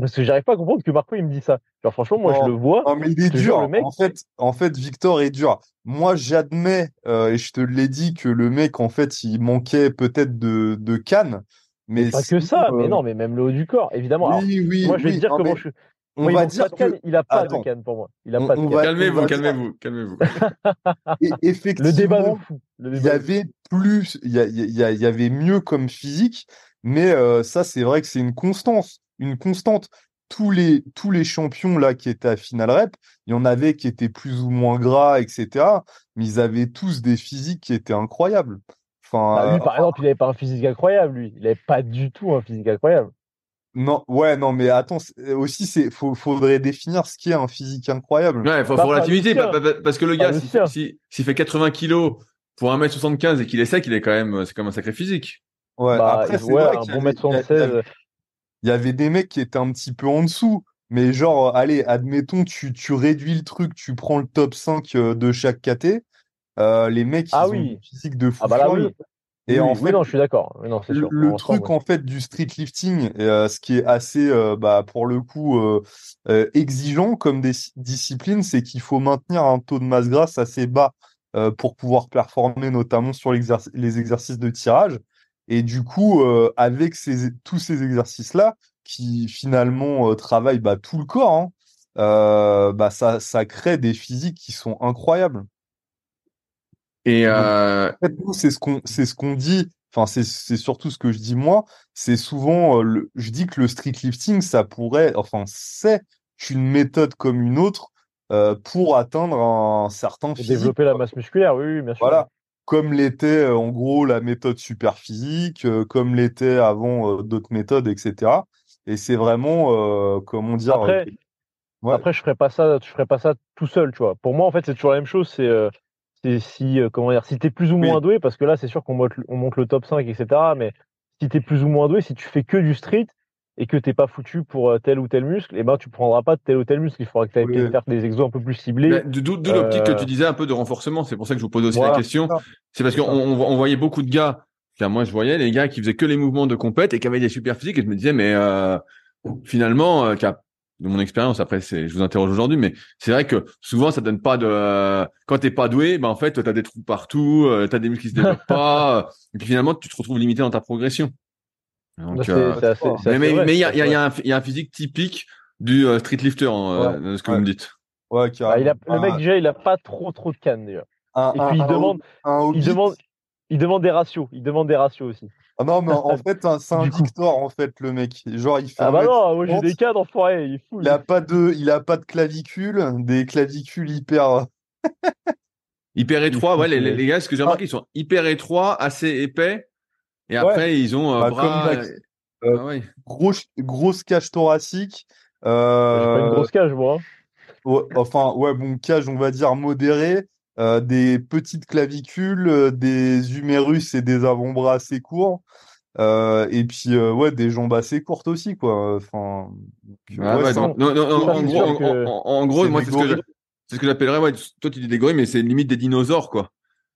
Parce que j'arrive pas à comprendre que Marco il me dit ça. Genre franchement, moi je le vois. Non mais il est dur. le mec... En fait, en fait, Victor est dur. Moi, j'admets euh, et je te l'ai dit que le mec, en fait, il manquait peut-être de de canne. Mais pas que ça, mais non, mais même le haut du corps, évidemment. Oui, oui, moi, je vais oui, dire comment je. On va dire que... il a pas de canne pour moi. Il a pas de canne. Calmez-vous, calmez-vous, calmez-vous. effectivement, le débat de fou. il y avait plus, il y, y, avait mieux comme physique, mais euh, ça, c'est vrai que c'est une constance, une constante. Tous les, tous les champions là qui étaient à Final Rep, il y en avait qui étaient plus ou moins gras, etc. Mais ils avaient tous des physiques qui étaient incroyables. Bah, lui, par exemple, il n'avait pas un physique incroyable, lui. Il n'avait pas du tout un physique incroyable. Non, ouais, non, mais attends, aussi, c'est, faudrait définir ce qui est un physique incroyable. Ouais, il faut, relativité, parce que le gars, s'il fait 80 kilos pour 1m75 et qu'il est sec, il est quand même, c'est quand même un sacré physique. Ouais, bah, après, c'est vrai un bon mètre 76. Il y avait des mecs qui étaient un petit peu en dessous. Mais genre, allez, admettons, tu, tu réduis le truc, tu prends le top 5 euh, de chaque KT. Euh, les mecs, ah ils oui. ont physique de fou. Ah bah là, oui. Et en fait, non, je suis d'accord. Le, le truc en fait du street lifting, euh, ce qui est assez, euh, bah, pour le coup, euh, exigeant comme des disciplines, c'est qu'il faut maintenir un taux de masse grasse assez bas pour pouvoir performer, notamment sur les exercices de tirage. Et du coup, avec ces, tous ces exercices-là, qui finalement travaillent bah, tout le corps, hein, bah, ça, ça crée des physiques qui sont incroyables. Et euh... en fait, c'est ce qu'on c'est ce qu'on dit. Enfin, c'est surtout ce que je dis moi. C'est souvent, euh, je dis que le street lifting, ça pourrait, enfin, c'est une méthode comme une autre euh, pour atteindre un certain physique. Développer la masse musculaire, oui, bien sûr. Voilà, comme l'était euh, en gros la méthode super physique, comme l'était avant d'autres méthodes, etc. Et c'est vraiment, comment dire. Après, après, je ferais pas ça, je ferais pas ça tout seul, tu vois. Pour moi, en fait, c'est toujours la même chose. C'est c'est si euh, comment dire si t'es plus ou moins doué parce que là c'est sûr qu'on monte, on monte le top 5 etc mais si t'es plus ou moins doué si tu fais que du street et que t'es pas foutu pour euh, tel ou tel muscle et eh ben tu prendras pas de tel ou tel muscle. Il faudra que tu oui. faire des exos un peu plus ciblés d'où l'optique que euh, tu disais un peu de renforcement. C'est pour ça que je vous pose aussi la question. c'est parce qu'on on, voyait beaucoup de gars car moi je voyais les gars qui faisaient que les mouvements de compète et qui avaient des super physiques et je me disais mais finalement qui a de mon expérience. Après, c'est, je vous interroge aujourd'hui, mais c'est vrai que souvent, ça donne pas de. Euh, quand t'es pas doué, ben en fait, t'as des trous partout, euh, t'as des muscles qui se développent pas, euh, et puis finalement, tu te retrouves limité dans ta progression. Donc, euh, mais il y, a, y, a un, y a un physique typique du street lifter, hein, de ce que vous me dites. Ouais, bah, il a, le mec déjà, il a pas trop trop de cannes déjà. et puis il demande, il demande, il demande des ratios. Il demande des ratios aussi. Ah non, mais en fait, hein, c'est un Victor, en fait, le mec. Genre, il fait. Ah bah non, moi j'ai des cas d'enfoiré, il est fou. Il a pas de, il a pas de clavicule, des clavicules hyper. hyper étroits, ouais, les, les, gars, ce que j'ai remarqué, ils sont hyper étroits, assez épais, et après, ils ont un bah, bras. Euh, ah ouais. grosse, grosse cage thoracique. Euh... J'ai pas une grosse cage, moi. Ouais, enfin, ouais, bon, cage, on va dire modérée. Euh, des petites clavicules, euh, des humérus et des avant-bras assez courts. Euh, et puis euh, ouais des jambes assez courtes aussi quoi. Enfin ah ouais, non, non, non, en, gros, en, en, gros moi c'est ce que j'appellerais ouais, toi tu dis des gorilles mais c'est limite des dinosaures quoi.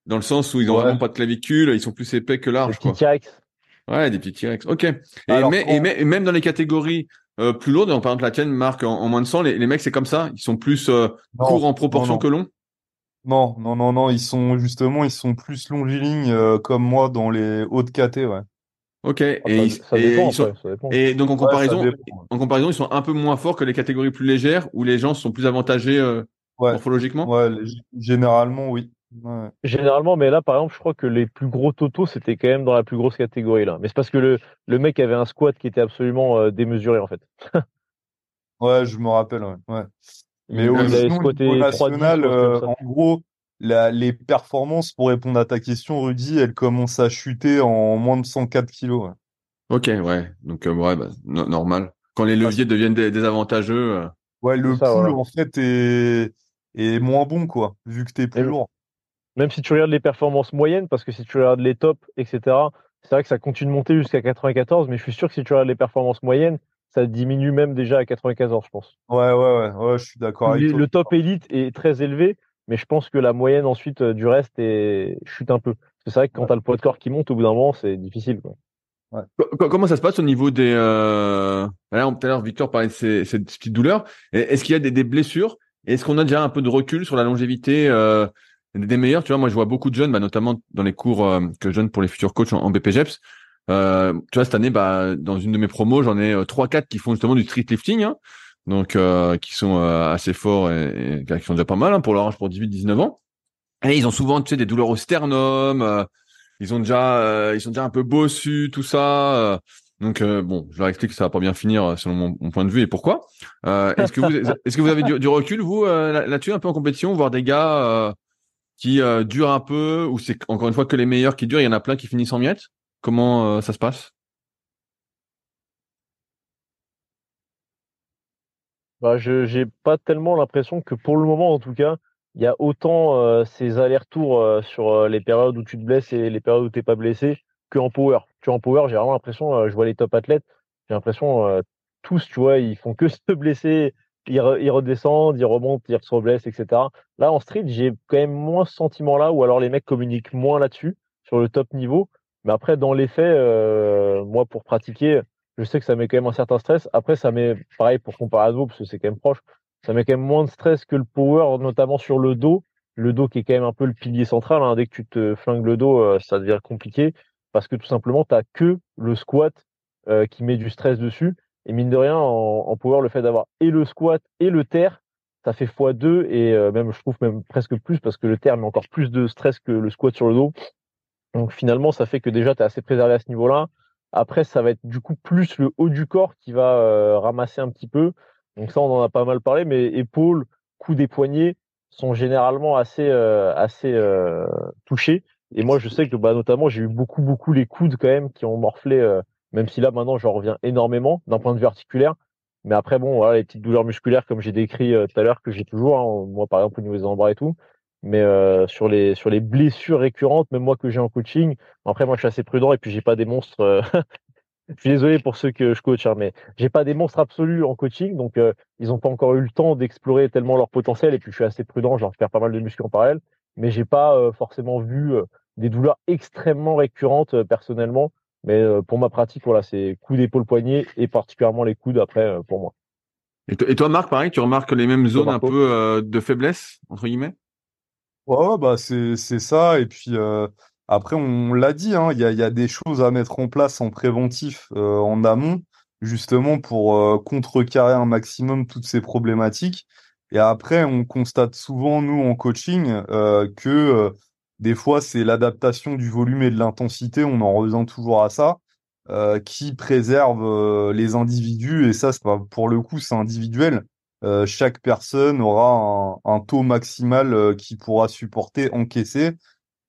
Dans le sens où ils ont vraiment pas de clavicules ils sont plus épais que larges des petits T-Rex. Ouais des petits T-Rex. Ok. Et, mais, et, même dans les catégories euh, plus lourdes par exemple la tienne marque en, moins de 100 les, les mecs c'est comme ça? Ils sont plus courts en proportion que longs non, non, non, non, ils sont justement, ils sont plus longilignes euh, comme moi dans les hautes KT, ouais. Ok. et, ils, sont... et donc en comparaison, en comparaison, ils sont un peu moins forts que les catégories plus légères où les gens sont plus avantagés euh, morphologiquement? Ouais, généralement oui. Généralement, mais là, par exemple, je crois que les plus gros totaux, c'était quand même dans la plus grosse catégorie là. Mais c'est parce que le, le mec avait un squat qui était absolument euh, démesuré en fait. ouais, je me rappelle. Ouais. Mais au niveau national, euh, en gros, la, les performances, pour répondre à ta question, Rudy, elles commencent à chuter en moins de 104 kilos. Ouais. Ok, ouais. Donc, euh, ouais, bah, normal. Quand les leviers deviennent désavantageux. Euh... Ouais, le pool, en fait, est, est moins bon, quoi, vu que t'es plus lourd. Même si tu regardes les performances moyennes, parce que si tu regardes les tops, etc., c'est vrai que ça continue de monter jusqu'à 94, mais je suis sûr que si tu regardes les performances moyennes, ça diminue même déjà à 94, je pense. Ouais, ouais, ouais, ouais je suis d'accord avec toi. Le top élite est très élevé, mais je pense que la moyenne ensuite euh, du reste est... chute un peu. C'est vrai que quand tu as le poids de corps qui monte, au bout d'un moment, c'est difficile. Quoi. Ouais. Comment ça se passe au niveau des... Euh... Là, tout à l'heure, Victor parlait de ces, ces petites douleurs. Est-ce qu'il y a des, des blessures? Est-ce qu'on a déjà un peu de recul sur la longévité euh, des meilleurs? Tu vois, moi, je vois beaucoup de jeunes, bah, notamment dans les cours euh, que je donne pour les futurs coachs en, en BPGEPS, euh, tu vois, cette année, bah, dans une de mes promos, j'en ai euh, trois, quatre qui font justement du street lifting, hein, donc euh, qui sont euh, assez forts et, qui sont déjà pas mal hein, pour leur âge, pour 18-19 ans. Et ils ont souvent, tu sais, des douleurs au sternum. ils ont déjà, ils sont déjà un peu bossus, tout ça. donc bon, je leur explique que ça va pas bien finir selon mon, point de vue et pourquoi. est-ce que vous, est-ce que vous avez du, du recul vous là-dessus un peu en compétition, voir des gars qui durent un peu ou c'est encore une fois que les meilleurs qui durent, il y en a plein qui finissent en miettes? Comment euh, ça se passe? Bah, Je n'ai pas tellement l'impression que pour le moment, en tout cas, il y a autant euh, ces allers-retours euh, sur les périodes où tu te blesses et les périodes où tu n'es pas blessé qu'en power. Tu en power, j'ai vraiment l'impression, je vois les top athlètes, j'ai l'impression tous, tu vois, ils font que se blesser, ils, redescendent, ils remontent, ils se reblessent, etc. Là, en street, j'ai quand même moins ce sentiment-là, ou alors les mecs communiquent moins là-dessus, sur le top niveau. Mais après, dans les faits, euh, moi, pour pratiquer, je sais que ça met quand même un certain stress. Après, ça met, pareil pour comparer à vous, parce que c'est quand même proche, ça met quand même moins de stress que le power, notamment sur le dos. Le dos qui est quand même un peu le pilier central. Hein. Dès que tu te flingues le dos, euh, ça devient compliqué parce que tout simplement, tu que le squat euh, qui met du stress dessus. Et mine de rien, en, en power, le fait d'avoir et le squat et le terre, ça fait x2 et même, je trouve même presque plus parce que le terre met encore plus de stress que le squat sur le dos. Donc finalement, ça fait que déjà, tu es assez préservé à ce niveau-là. Après, ça va être du coup plus le haut du corps qui va euh, ramasser un petit peu. Donc ça, on en a pas mal parlé, mais épaules, coups des poignets sont généralement assez, euh, assez euh, touchés. Et moi, je sais que bah, notamment, j'ai eu beaucoup, beaucoup les coudes quand même qui ont morflé, même si là, maintenant, j'en reviens énormément d'un point de vue articulaire. Mais après, bon, voilà, les petites douleurs musculaires, comme j'ai décrit tout à l'heure, que j'ai toujours, hein, moi, par exemple, au niveau des embras et tout, mais euh, sur les sur les blessures récurrentes, même moi que j'ai en coaching, après moi je suis assez prudent et puis j'ai pas des monstres. Euh, je suis désolé pour ceux que je coach, hein, mais j'ai pas des monstres absolus en coaching, donc euh, ils ont pas encore eu le temps d'explorer tellement leur potentiel et puis je suis assez prudent, je leur faire pas mal de muscles en parallèle, mais j'ai pas forcément vu des douleurs extrêmement récurrentes personnellement. Mais pour ma pratique, voilà, c'est coups d'épaule poignet et particulièrement les coudes après pour moi. Et toi, Marc, pareil, tu remarques les mêmes zones un peu de faiblesse entre guillemets? Ouais, bah c'est c'est ça. Et puis après, on l'a dit, hein, il y a, des choses à mettre en place en préventif en amont, justement pour contrecarrer un maximum toutes ces problématiques. Et après, on constate souvent, nous, en coaching, que des fois, c'est l'adaptation du volume et de l'intensité, on en revient toujours à ça, qui préserve les individus. Et ça, pour le coup, c'est individuel. Euh, chaque personne aura un, taux maximal qui pourra supporter, encaisser.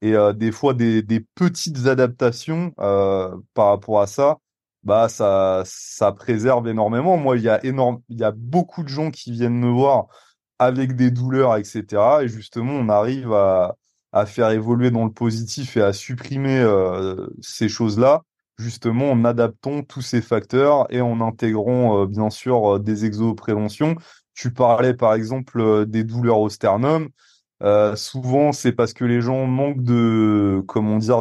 Et des fois, des, petites adaptations par rapport à ça, bah ça, ça préserve énormément. Moi, il y a énorme, il y a beaucoup de gens qui viennent me voir avec des douleurs, etc. Et justement, on arrive à, à faire évoluer dans le positif et à supprimer euh, ces choses-là, justement en adaptant tous ces facteurs et en intégrant euh, bien sûr euh, des exopréventions. Tu parlais par exemple des douleurs au sternum. souvent, c'est parce que les gens manquent de,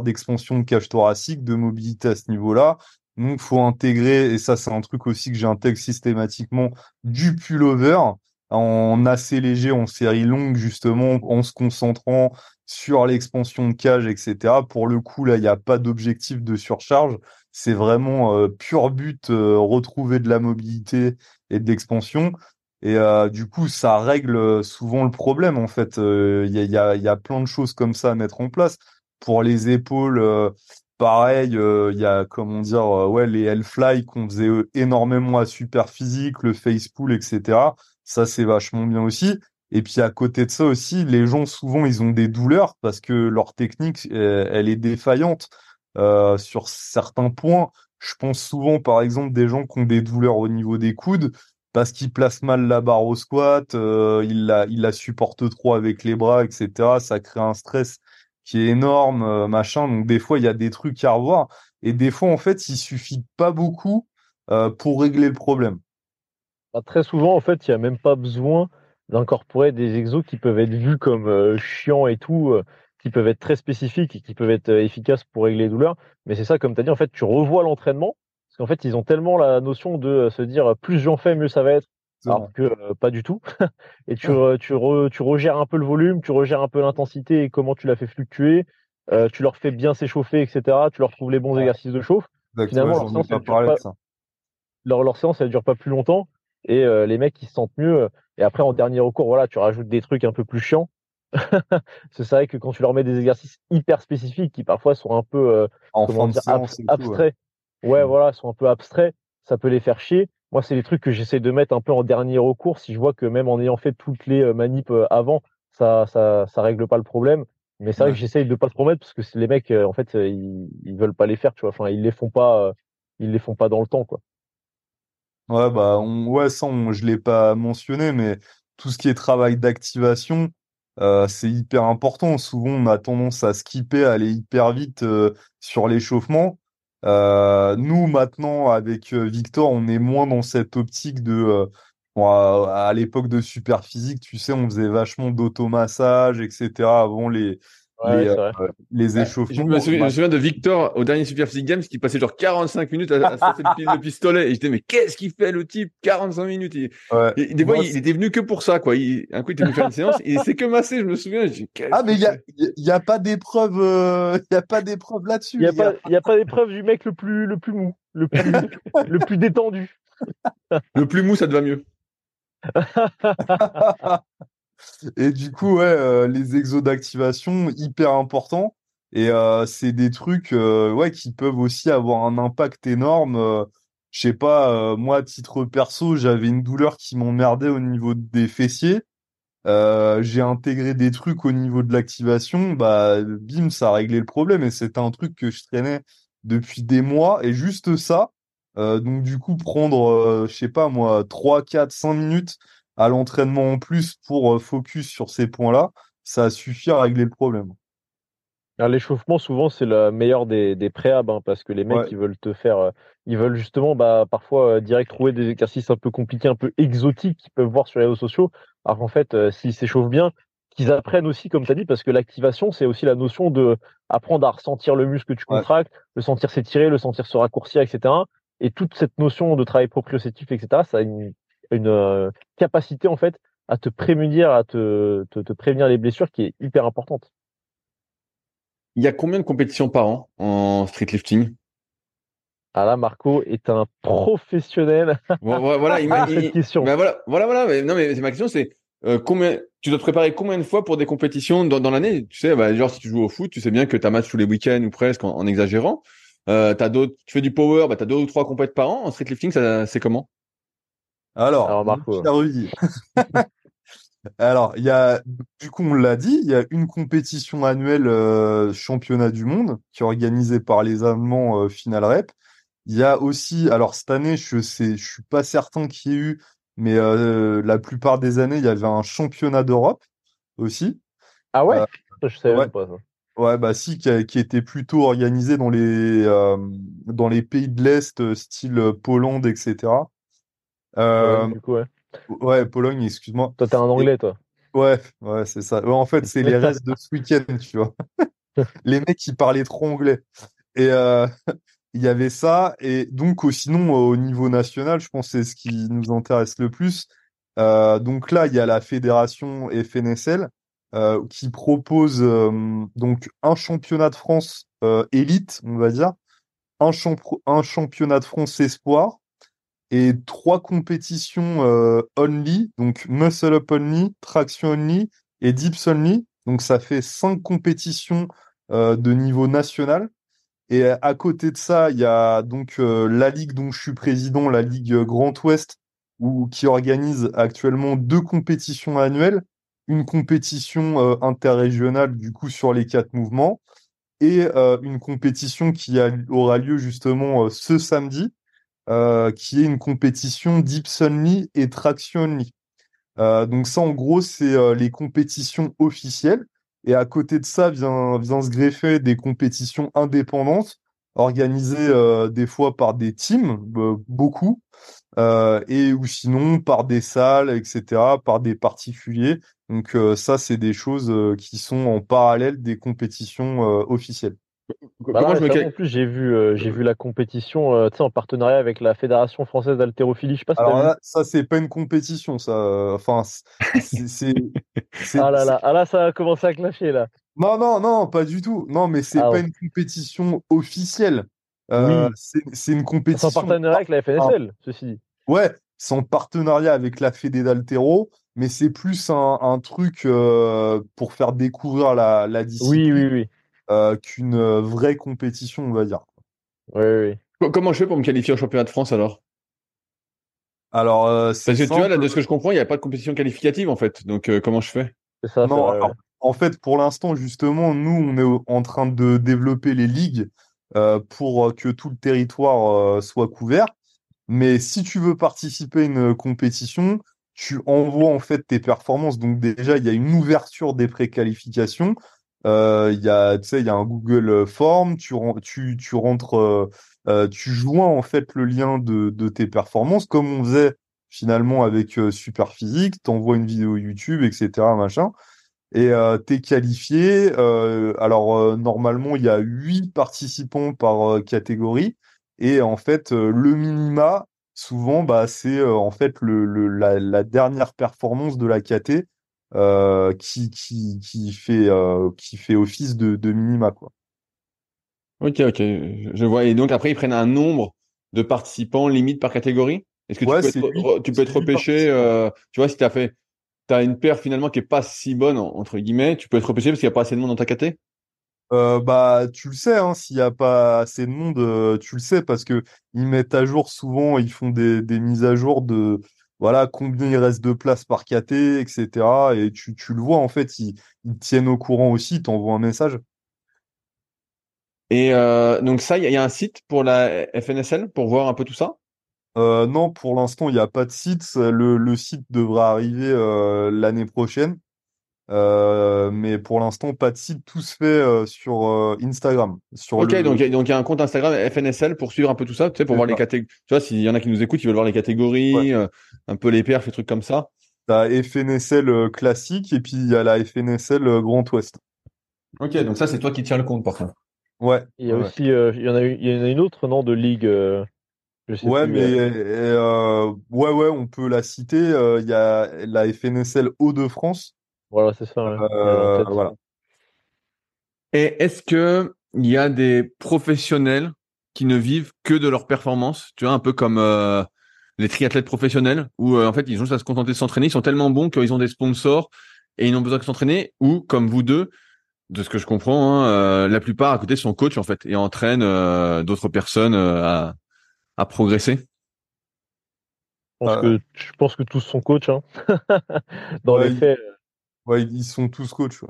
d'expansion de cage thoracique, de mobilité à ce niveau-là. Donc, faut intégrer, et ça, c'est un truc aussi que j'intègre systématiquement, du pullover en assez léger, en série longue, justement, en se concentrant sur l'expansion de cage, etc. Pour le coup, là, il n'y a pas d'objectif de surcharge. C'est vraiment euh, pur but, euh, retrouver de la mobilité et de l'expansion. Et euh, du coup, ça règle souvent le problème, en fait. Il y, a, y, a, plein de choses comme ça à mettre en place. Pour les épaules, pareil, il y a, comment dire, ouais, les Hellfly qu'on faisait énormément à super physique, le face pull, etc. Ça, c'est vachement bien aussi. Et puis à côté de ça aussi, les gens souvent ils ont des douleurs parce que leur technique elle est défaillante euh, sur certains points. Je pense souvent par exemple des gens qui ont des douleurs au niveau des coudes parce qu'ils placent mal la barre au squat, euh, ils, la, supportent trop avec les bras, etc. Ça crée un stress qui est énorme, euh, machin. Donc des fois il y a des trucs à revoir et des fois en fait il suffit pas beaucoup euh, pour régler le problème. Bah, très souvent en fait il y a même pas besoin d'incorporer des exos qui peuvent être vus comme chiants et tout, qui peuvent être très spécifiques et qui peuvent être efficaces pour régler les douleurs. Mais c'est ça, comme tu as dit, en fait, tu revois l'entraînement, parce qu'en fait, ils ont tellement la notion de se dire plus j'en fais, mieux ça va être. Alors que pas du tout. et tu, tu, tu regères un peu le volume, tu regères un peu l'intensité et comment tu l'as fait fluctuer. tu leur fais bien s'échauffer, etc. Tu leur trouves les bons exercices de chauffe. Finalement, leur séance, pas, leur, leur séance, elle dure pas plus longtemps et les mecs ils se sentent mieux. Et après, en dernier recours, voilà, tu rajoutes des trucs un peu plus chiants. c'est vrai que quand tu leur mets des exercices hyper spécifiques qui parfois sont un peu euh, en comment dire, abstraits, ouais. Voilà, sont un peu abstraits, ça peut les faire chier. Moi, c'est les trucs que j'essaie de mettre un peu en dernier recours. Si je vois que même en ayant fait toutes les euh, manips euh, avant, ça, ça, ça règle pas le problème. Mais c'est vrai que j'essaye de pas se promettre parce que les mecs, en fait, ils, ils veulent pas les faire, tu vois. Enfin, ils les font pas, ils les font pas dans le temps, quoi. Ouais, bah, on, ouais, ça, je l'ai pas mentionné, mais tout ce qui est travail d'activation, euh, c'est hyper important. Souvent, on a tendance à skipper, à aller hyper vite euh, sur l'échauffement. Euh, nous, maintenant, avec Victor, on est moins dans cette optique de... à, à l'époque de Superphysique, tu sais, on faisait vachement d'automassage, etc. Avant les, les, euh, échauffements. Je me, souviens, de Victor au dernier Super Physique Games qui passait genre 45 minutes à, à le, pistolet. Et j'étais, mais qu'est-ce qu'il fait le type? 45 minutes Des fois, il, était venu que pour ça. quoi. un coup, il était venu faire une séance et c'est que massé, je me souviens. ah, mais il n'y a, y a pas d'épreuve euh, il y a pas d'épreuve là-dessus. Il n'y a, pas, y a pas d'épreuve du mec le plus, le plus mou, le plus, le plus détendu. le plus mou, ça te va mieux. Et du coup, ouais, euh, les exos d'activation, hyper importants. Et euh, c'est des trucs euh, ouais, qui peuvent aussi avoir un impact énorme. je sais pas, moi, à titre perso, j'avais une douleur qui m'emmerdait au niveau des fessiers. j'ai intégré des trucs au niveau de l'activation, bah bim, ça a réglé le problème et c'était un truc que je traînais depuis des mois et juste ça. donc du coup prendre, je sais pas moi, 3, 4, 5 minutes à l'entraînement en plus pour euh, focus sur ces points-là, ça suffit à régler le problème. L'échauffement, souvent, c'est la meilleure des, des préabs, hein, parce que les mecs, ils veulent te faire, euh, ils veulent justement, bah, parfois, euh, direct trouver des exercices un peu compliqués, un peu exotiques qu'ils peuvent voir sur les réseaux sociaux. Alors qu'en fait, s'ils s'échauffent bien, qu'ils apprennent aussi, comme tu as dit, parce que l'activation, c'est aussi la notion de apprendre à ressentir le muscle que tu contractes, le sentir s'étirer, le sentir se raccourcir, etc. Et toute cette notion de travail proprioceptif, etc., ça a une une euh, capacité en fait à te prémunir, à te, te, prévenir les blessures qui est hyper importante. Il y a combien de compétitions par an en streetlifting? Ah là, Marco est un professionnel. voilà, il, cette question. voilà, voilà, voilà. Mais, non, mais ma question, c'est euh, combien, tu dois te préparer combien de fois pour des compétitions dans, dans l'année? Tu sais, bah, genre si tu joues au foot, tu sais bien que tu as match tous les week-ends ou presque en, exagérant. Euh, as tu fais du power, bah, tu as deux ou trois compétitions par an. En streetlifting, c'est comment? Alors, Alors Marco. Alors, il y a, du coup, on l'a dit, il y a une compétition annuelle euh, championnat du monde qui est organisée par les Allemands euh, Final Rep. Il y a aussi, alors cette année, je sais, je suis pas certain qu'il y ait eu, mais euh, la plupart des années, il y avait un championnat d'Europe aussi. Ah ouais, je savais ouais. pas ça. Ouais, bah si, qui, qui, était plutôt organisé dans les dans les pays de l'Est, style Pologne, etc. Euh, du coup, ouais. Ouais, Pologne, excuse-moi. Toi, t'es un anglais, toi. Ouais, ouais, c'est ça. en fait, c'est les restes de ce week-end, tu vois. les mecs qui parlaient trop anglais. Et euh, il y avait ça. Et donc, sinon, au niveau national, je pense que c'est ce qui nous intéresse le plus. Euh, donc là, il y a la fédération FNSL euh, qui propose donc un championnat de France élite, on va dire, un, un championnat de France espoir, et trois compétitions euh, only, donc muscle up only, traction only et dips only. Donc ça fait cinq compétitions euh, de niveau national. Et à côté de ça, il y a donc euh, la ligue dont je suis président, la ligue Grand Ouest, où, qui organise actuellement deux compétitions annuelles, une compétition interrégionale du coup sur les quatre mouvements et une compétition qui aura lieu justement ce samedi qui est une compétition dips only et traction only. Euh, donc ça, en gros, c'est euh, les compétitions officielles. Et à côté de ça, vient, vient se greffer des compétitions indépendantes, organisées des fois par des teams, beaucoup, et ou sinon par des salles, etc., par des particuliers. Donc ça, c'est des choses qui sont en parallèle des compétitions officielles. Bah en plus, j'ai vu, euh, j'ai vu la compétition euh, en partenariat avec la Fédération française d'haltérophilie. Je sais pas si Alors là, ça, c'est pas une compétition, ça. Enfin, c'est. ah là là, ah là, ça a commencé à clasher là. Non, non, non, pas du tout. Non, mais c'est ah pas une compétition officielle. Euh, c'est une compétition. C'est en partenariat avec la FNSL, ceci dit. Ouais, c'est en partenariat avec la Fédé d'Altéro, mais c'est plus un, un truc pour faire découvrir la, la discipline. Oui, oui, oui. Euh, qu'une euh, vraie compétition, on va dire. Oui, oui. Comment je fais pour me qualifier au championnat de France alors? Alors, euh, parce que tu vois, là, de ce que je comprends, il n'y a pas de compétition qualificative en fait. Donc, comment je fais? Ça, Non, en fait, pour l'instant, justement, nous, on est en train de développer les ligues pour que tout le territoire soit couvert. Mais si tu veux participer à une compétition, tu envoies en fait tes performances. Donc déjà, il y a une ouverture des préqualifications. Euh, il y a, tu sais, il y a un Google Form. Tu, tu, tu rentres, euh, euh, tu joins en fait le lien de, de tes performances, comme on faisait finalement avec Super Physique. T'envoies une vidéo YouTube, etc., machin. Et euh, t'es qualifié. alors normalement, il y a huit participants par catégorie. Et en fait, le minima, souvent, bah, c'est en fait le, le la, dernière performance de la KT euh, qui, qui, qui, fait, euh, qui fait office de, de minima. Quoi. Ok, ok, je vois. Et donc après, ils prennent un nombre de participants limite par catégorie? Est-ce que tu, peux être, tu peux être repêché euh, Tu vois, si tu as fait tu as une paire finalement qui est pas si bonne entre guillemets, tu peux être repêché parce qu'il n'y a pas assez de monde dans ta caté? Euh, bah, tu le sais, hein, s'il n'y a pas assez de monde, tu le sais, parce que ils mettent à jour souvent, ils font des, des mises à jour de, voilà, combien il reste de place par KT, etc. Et tu, tu le vois, en fait, ils, tiennent au courant aussi, ils t'envoient un message. Et euh, donc ça, il y, a un site pour la FNSL pour voir un peu tout ça? Euh, Non, pour l'instant, il n'y a pas de site. Le, le site devra arriver euh, l'année prochaine. Euh, mais pour l'instant, pas de site, tout se fait euh, sur euh, Instagram. Sur ok, donc il y a un compte Instagram FNSL pour suivre un peu tout ça, tu sais, pour voir les catégories. Tu vois, s'il y en a qui nous écoutent, ils veulent voir les catégories, un peu les perfs, les trucs comme ça. T'as FNSL classique et puis il y a la FNSL Grand Ouest. Ok, donc ça, c'est toi qui tiens le compte par contre. Ouais. Il y a aussi, il y en a, il y en a une autre, non, de ligue. Ouais, mais ouais, ouais, on peut la citer. Il y a la FNSL Hauts-de-France voilà, c'est ça. Euh, voilà. Et est-ce que il y a des professionnels qui ne vivent que de leur performance Tu vois, un peu comme euh, les triathlètes professionnels où en fait ils ont juste à se contenter de s'entraîner, ils sont tellement bons qu'ils ont des sponsors et ils n'ont besoin que s'entraîner ou comme vous deux de ce que je comprends, hein, la plupart à côté sont coachs en fait et entraînent d'autres personnes à, à progresser? Je pense, que, je pense que tous sont coachs. Hein. Dans les faits. Ouais, ils sont tous coachs.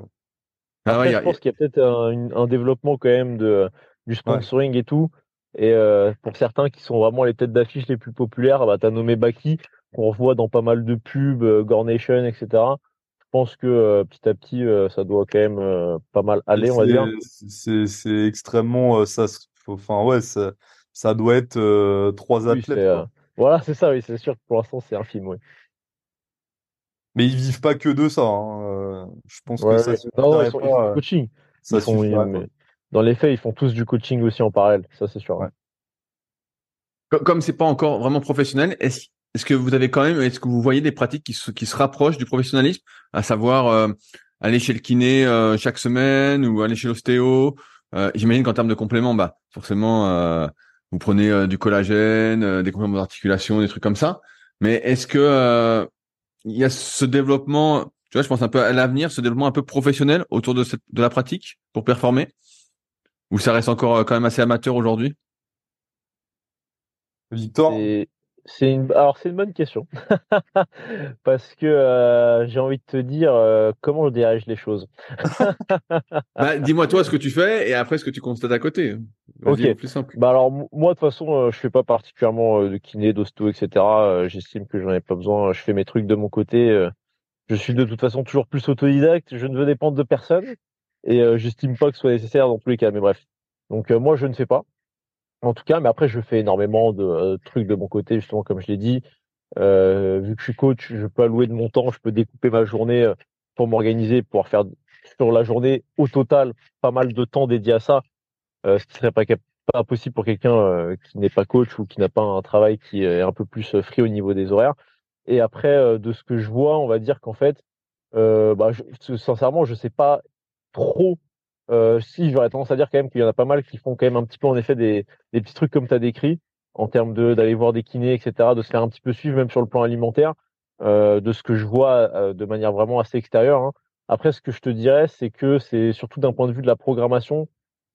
Ah je pense qu'il y a peut-être un, développement quand même de, du sponsoring et tout. Et euh, pour certains qui sont vraiment les têtes d'affiche les plus populaires, bah, tu as nommé Baki, qu'on voit dans pas mal de pubs, euh, Gornation, etc. Je pense que euh, petit à petit, ça doit quand même pas mal aller, on va dire. C'est extrêmement. ça, enfin, ouais, ça, ça doit être trois athlètes. voilà, c'est ça, oui, c'est sûr que pour l'instant, c'est un film, oui. Mais ils vivent pas que de ça. Hein. Je pense que ça non, ils, font du coaching. Ça dans les faits, ils font tous du coaching aussi en parallèle. Ça, c'est sûr. Comme c'est pas encore vraiment professionnel, est-ce est que vous avez quand même, est-ce que vous voyez des pratiques qui se, qui se rapprochent du professionnalisme, à savoir euh, aller chez le kiné euh, chaque semaine ou aller chez l'ostéo euh, J'imagine qu'en termes de compléments, bah forcément, vous prenez du collagène, des compléments d'articulation, des trucs comme ça. Mais est-ce que il y a ce développement, tu vois, je pense un peu à l'avenir, ce développement un peu professionnel autour de, cette, de la pratique pour performer? Ou ça reste encore euh, quand même assez amateur aujourd'hui? Victor? C'est une alors c'est une bonne question parce que euh, j'ai envie de te dire euh, comment je dirige les choses. bah, dis-moi toi ce que tu fais et après ce que tu constates à côté. Ok. Plus simple. Bah alors moi de toute façon euh, je fais pas particulièrement de kiné, d'hosto, etc. J'estime que j'en ai pas besoin. Je fais mes trucs de mon côté. je suis de toute façon toujours plus autodidacte. Je ne veux dépendre de personne et j'estime pas que ce soit nécessaire dans tous les cas. Mais bref. Donc moi je ne fais pas en tout cas, mais après, je fais énormément de euh, trucs de mon côté, justement, comme je l'ai dit. Euh, vu que je suis coach, je peux allouer de mon temps, je peux découper ma journée euh, pour m'organiser, pouvoir faire sur la journée au total pas mal de temps dédié à ça, ce qui serait pas, possible pour quelqu'un qui n'est pas coach ou qui n'a pas un travail qui est un peu plus free au niveau des horaires. Et après, de ce que je vois, on va dire qu'en fait, bah, je, sincèrement, je sais pas trop euh, si, j'aurais tendance à dire quand même qu'il y en a pas mal qui font quand même un petit peu en effet des, des petits trucs comme tu as décrit, en termes de d'aller voir des kinés, etc., de se faire un petit peu suivre même sur le plan alimentaire, euh, de ce que je vois euh, de manière vraiment assez extérieure. Hein. Après, ce que je te dirais, c'est que c'est surtout d'un point de vue de la programmation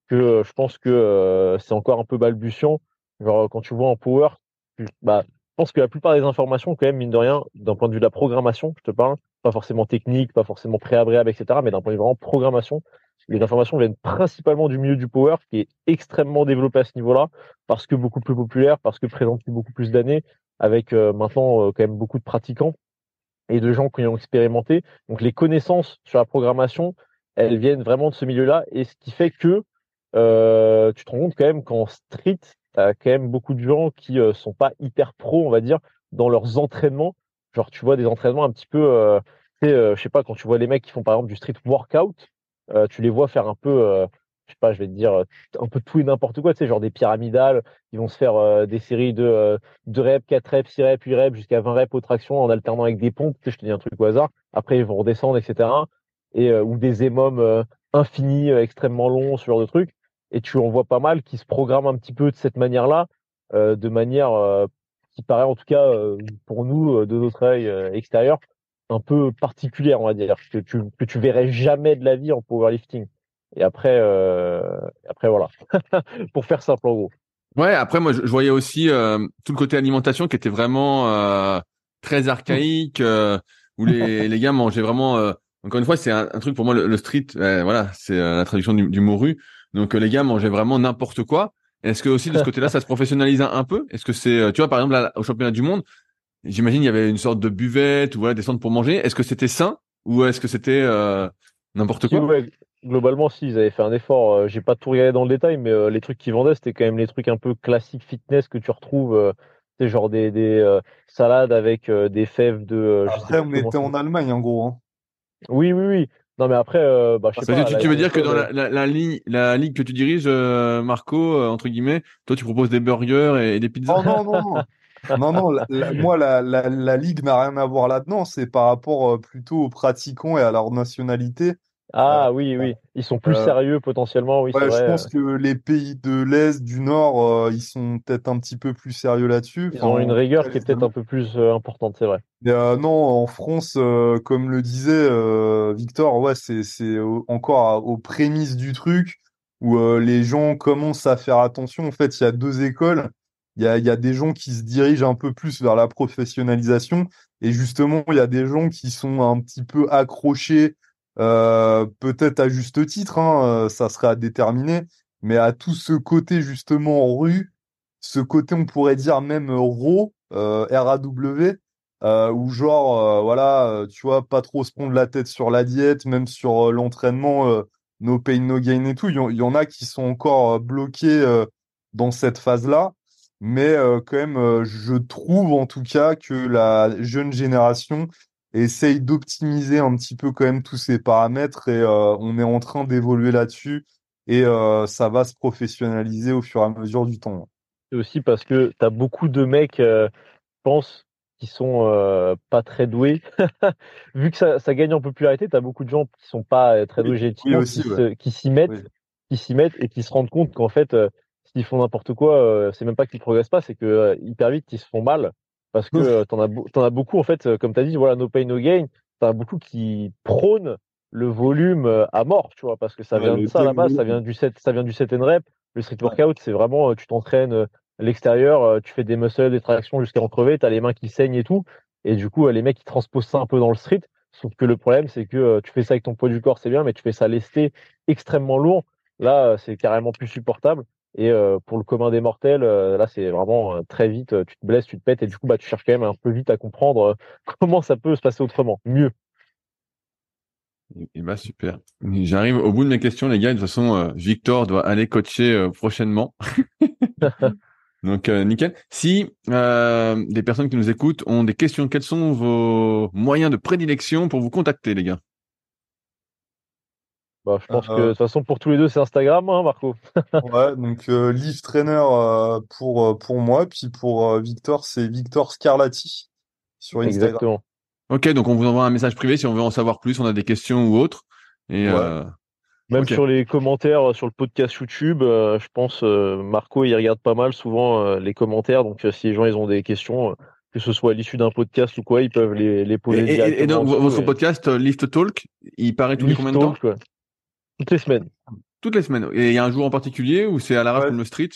que je pense que c'est encore un peu balbutiant. Genre quand tu vois en power, bah, je pense que la plupart des informations, quand même, mine de rien, d'un point de vue de la programmation, je te parle, pas forcément technique, pas forcément préabréable, etc., mais d'un point de vue vraiment programmation, les informations viennent principalement du milieu du power, qui est extrêmement développé à ce niveau-là, parce que beaucoup plus populaire, parce que présent depuis beaucoup plus d'années, avec euh, maintenant euh, quand même beaucoup de pratiquants et de gens qui ont expérimenté. Donc les connaissances sur la programmation, elles viennent vraiment de ce milieu-là, et ce qui fait que euh, tu te rends compte quand même qu'en street, tu as quand même beaucoup de gens qui sont pas hyper pro, on va dire, dans leurs entraînements. Genre tu vois des entraînements un petit peu, je sais pas, quand tu vois les mecs qui font par exemple du street workout, euh, tu les vois faire un peu, euh, je sais pas, je vais te dire, euh, un peu tout et n'importe quoi, tu sais, genre des pyramidales. Ils vont se faire des séries de 2 reps, 4 reps, 6 reps, 8 reps, jusqu'à 20 reps aux tractions en alternant avec des pompes. Tu sais, je te dis un truc au hasard. Après, ils vont redescendre, etc. Et, ou des émomes infinis, extrêmement longs, ce genre de trucs. Et tu en vois pas mal qui se programment un petit peu de cette manière-là, de manière qui paraît en tout cas pour nous de notre œil extérieur un peu particulière, on va dire, que tu, que tu verrais jamais de la vie en powerlifting. Et après, euh, après voilà, pour faire simple en gros. Ouais, après moi je, voyais aussi euh, tout le côté alimentation qui était vraiment euh, très archaïque, euh, où les, les gars mangeaient vraiment. Euh, encore une fois, c'est un, truc pour moi le, street, voilà, c'est la traduction du, du morue. Donc les gars mangeaient vraiment n'importe quoi. Est-ce que aussi de ce côté-là, ça se professionnalise un, un peu? Est-ce que c'est, tu vois, par exemple là, au championnat du monde, J'imagine il y avait une sorte de buvette ou voilà des centres pour manger. Est-ce que c'était sain ou est-ce que c'était euh, n'importe quoi? Globalement, si ils avaient fait un effort. Euh, j'ai pas tout regardé dans le détail, mais euh, les trucs qu'ils vendaient, c'était quand même les trucs un peu classiques fitness que tu retrouves. c'est genre des, des salades avec des fèves de. après, on était en Allemagne en gros. Hein. Oui, oui, oui. Non, mais après, bah, je sais pas. Tu, tu veux dire que dans la, la, la, ligne, la ligue que tu diriges, Marco, entre guillemets, toi, tu proposes des burgers et, des pizzas? Oh non, non, non. non, non, moi, la, la, Ligue n'a rien à voir là-dedans. C'est par rapport euh, plutôt aux pratiquants et à leur nationalité. Ah oui, oui. Ils sont plus sérieux potentiellement, oui, ouais, c'est vrai. je pense que les pays de l'Est, du Nord, ils sont peut-être un petit peu plus sérieux là-dessus. Ils ont une rigueur qui est peut-être un peu plus importante, c'est vrai. non, en France, comme le disait Victor, ouais, c'est c'est encore aux prémices du truc où les gens commencent à faire attention. En fait, il y a deux écoles. Il y a, des gens qui se dirigent un peu plus vers la professionnalisation et justement, il y a des gens qui sont un petit peu accrochés euh, peut-être à juste titre, hein, euh, ça serait à déterminer, mais à tout ce côté justement rue, ce côté on pourrait dire même RAW, euh, R-A-W, euh, genre, voilà, tu vois, pas trop se prendre la tête sur la diète, même sur l'entraînement, no pain, no gain et tout. Il y, y, en a qui sont encore bloqués dans cette phase-là. Mais quand même, je trouve en tout cas que la jeune génération essaye d'optimiser un petit peu quand même tous ces paramètres et euh, on est en train d'évoluer là-dessus et euh, ça va se professionnaliser au fur et à mesure du temps. C'est aussi parce que tu as beaucoup de mecs, euh, je pense, qui sont euh, pas très doués. Vu que ça, ça, gagne en popularité, tu as beaucoup de gens qui sont pas très doués génétiquement, qui s'y mettent, qui s'y mettent et qui se rendent compte qu'en fait, s'ils font n'importe quoi, c'est même pas qu'ils progressent pas, c'est que hyper vite ils se font mal parce que euh, t'en as, en as beaucoup, en fait, euh, comme tu as dit, voilà, no pain, no gain. T'en as beaucoup qui prônent le volume euh, à mort, tu vois, parce que ça vient de ça à la base, ça vient du set, ça vient du set and rep. Le street workout, c'est vraiment, tu t'entraînes à l'extérieur, tu fais des muscles, des tractions jusqu'à en crever, t'as les mains qui saignent et tout. Et du coup, les mecs, ils transposent ça un peu dans le street. Sauf que le problème, c'est que tu fais ça avec ton poids du corps, c'est bien, mais tu fais ça lesté, extrêmement lourd. Là, c'est carrément plus supportable. Et euh, pour le commun des mortels, euh, là, c'est vraiment euh, très vite, tu te blesses, tu te pètes, et du coup, bah, tu cherches quand même un peu vite à comprendre comment ça peut se passer autrement, mieux. Et bah super. J'arrive au bout de mes questions, les gars. De toute façon, Victor doit aller coacher prochainement. Donc nickel. Si des personnes qui nous écoutent ont des questions, quels sont vos moyens de prédilection pour vous contacter, les gars? Bah, je pense que de toute façon, pour tous les deux, c'est Instagram, hein, Marco. ouais, donc euh, Live Trainer euh, pour, euh, pour moi, puis pour Victor, c'est Victor Scarlatti sur Instagram. Exactement. Ok, donc on vous envoie un message privé si on veut en savoir plus, on a des questions ou autres. Et Même sur les commentaires sur le podcast YouTube, je pense Marco il regarde pas mal souvent les commentaires, donc si les gens ils ont des questions, que ce soit à l'issue d'un podcast ou quoi, ils peuvent les, les poser. Et, et, donc votre podcast Lift Talk, il paraît tous les combien de temps? Toutes les semaines. Toutes les semaines. Et il y a un jour en particulier ou c'est à la comme le street?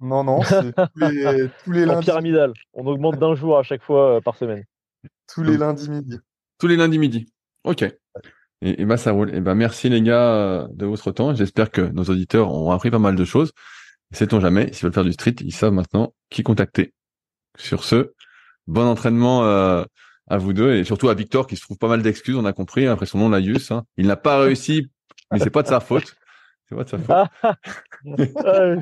Non, non, c'est tous les, lundis. pyramidal. On augmente d'un jour à chaque fois euh, par semaine. Tous les lundis midi. Tous les lundis midi. Ok. Et, bah ça roule. Et bah merci les gars euh, de votre temps. J'espère que nos auditeurs ont appris pas mal de choses. Sait-on jamais, s'ils veulent faire du street, ils savent maintenant qui contacter. Sur ce, bon entraînement euh, à vous deux et surtout à Victor qui se trouve pas mal d'excuses, on a compris, après son nom Laius. Hein. Il n'a pas réussi mais c'est pas de sa faute. C'est pas de sa faute. Ah,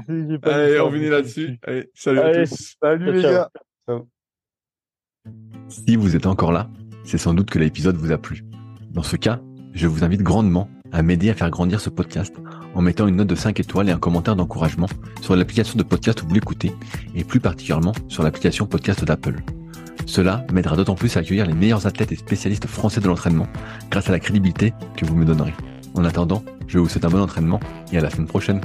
Allez, on finit là-dessus. Allez, salut à tous. Salut les gars. Si vous êtes encore là, c'est sans doute que l'épisode vous a plu. Dans ce cas, je vous invite grandement à m'aider à faire grandir ce podcast en mettant une note de 5 étoiles et un commentaire d'encouragement sur l'application de podcast où vous l'écoutez et plus particulièrement sur l'application podcast d'Apple. Cela m'aidera d'autant plus à accueillir les meilleurs athlètes et spécialistes français de l'entraînement grâce à la crédibilité que vous me donnerez. En attendant, je vous souhaite un bon entraînement et à la semaine prochaine.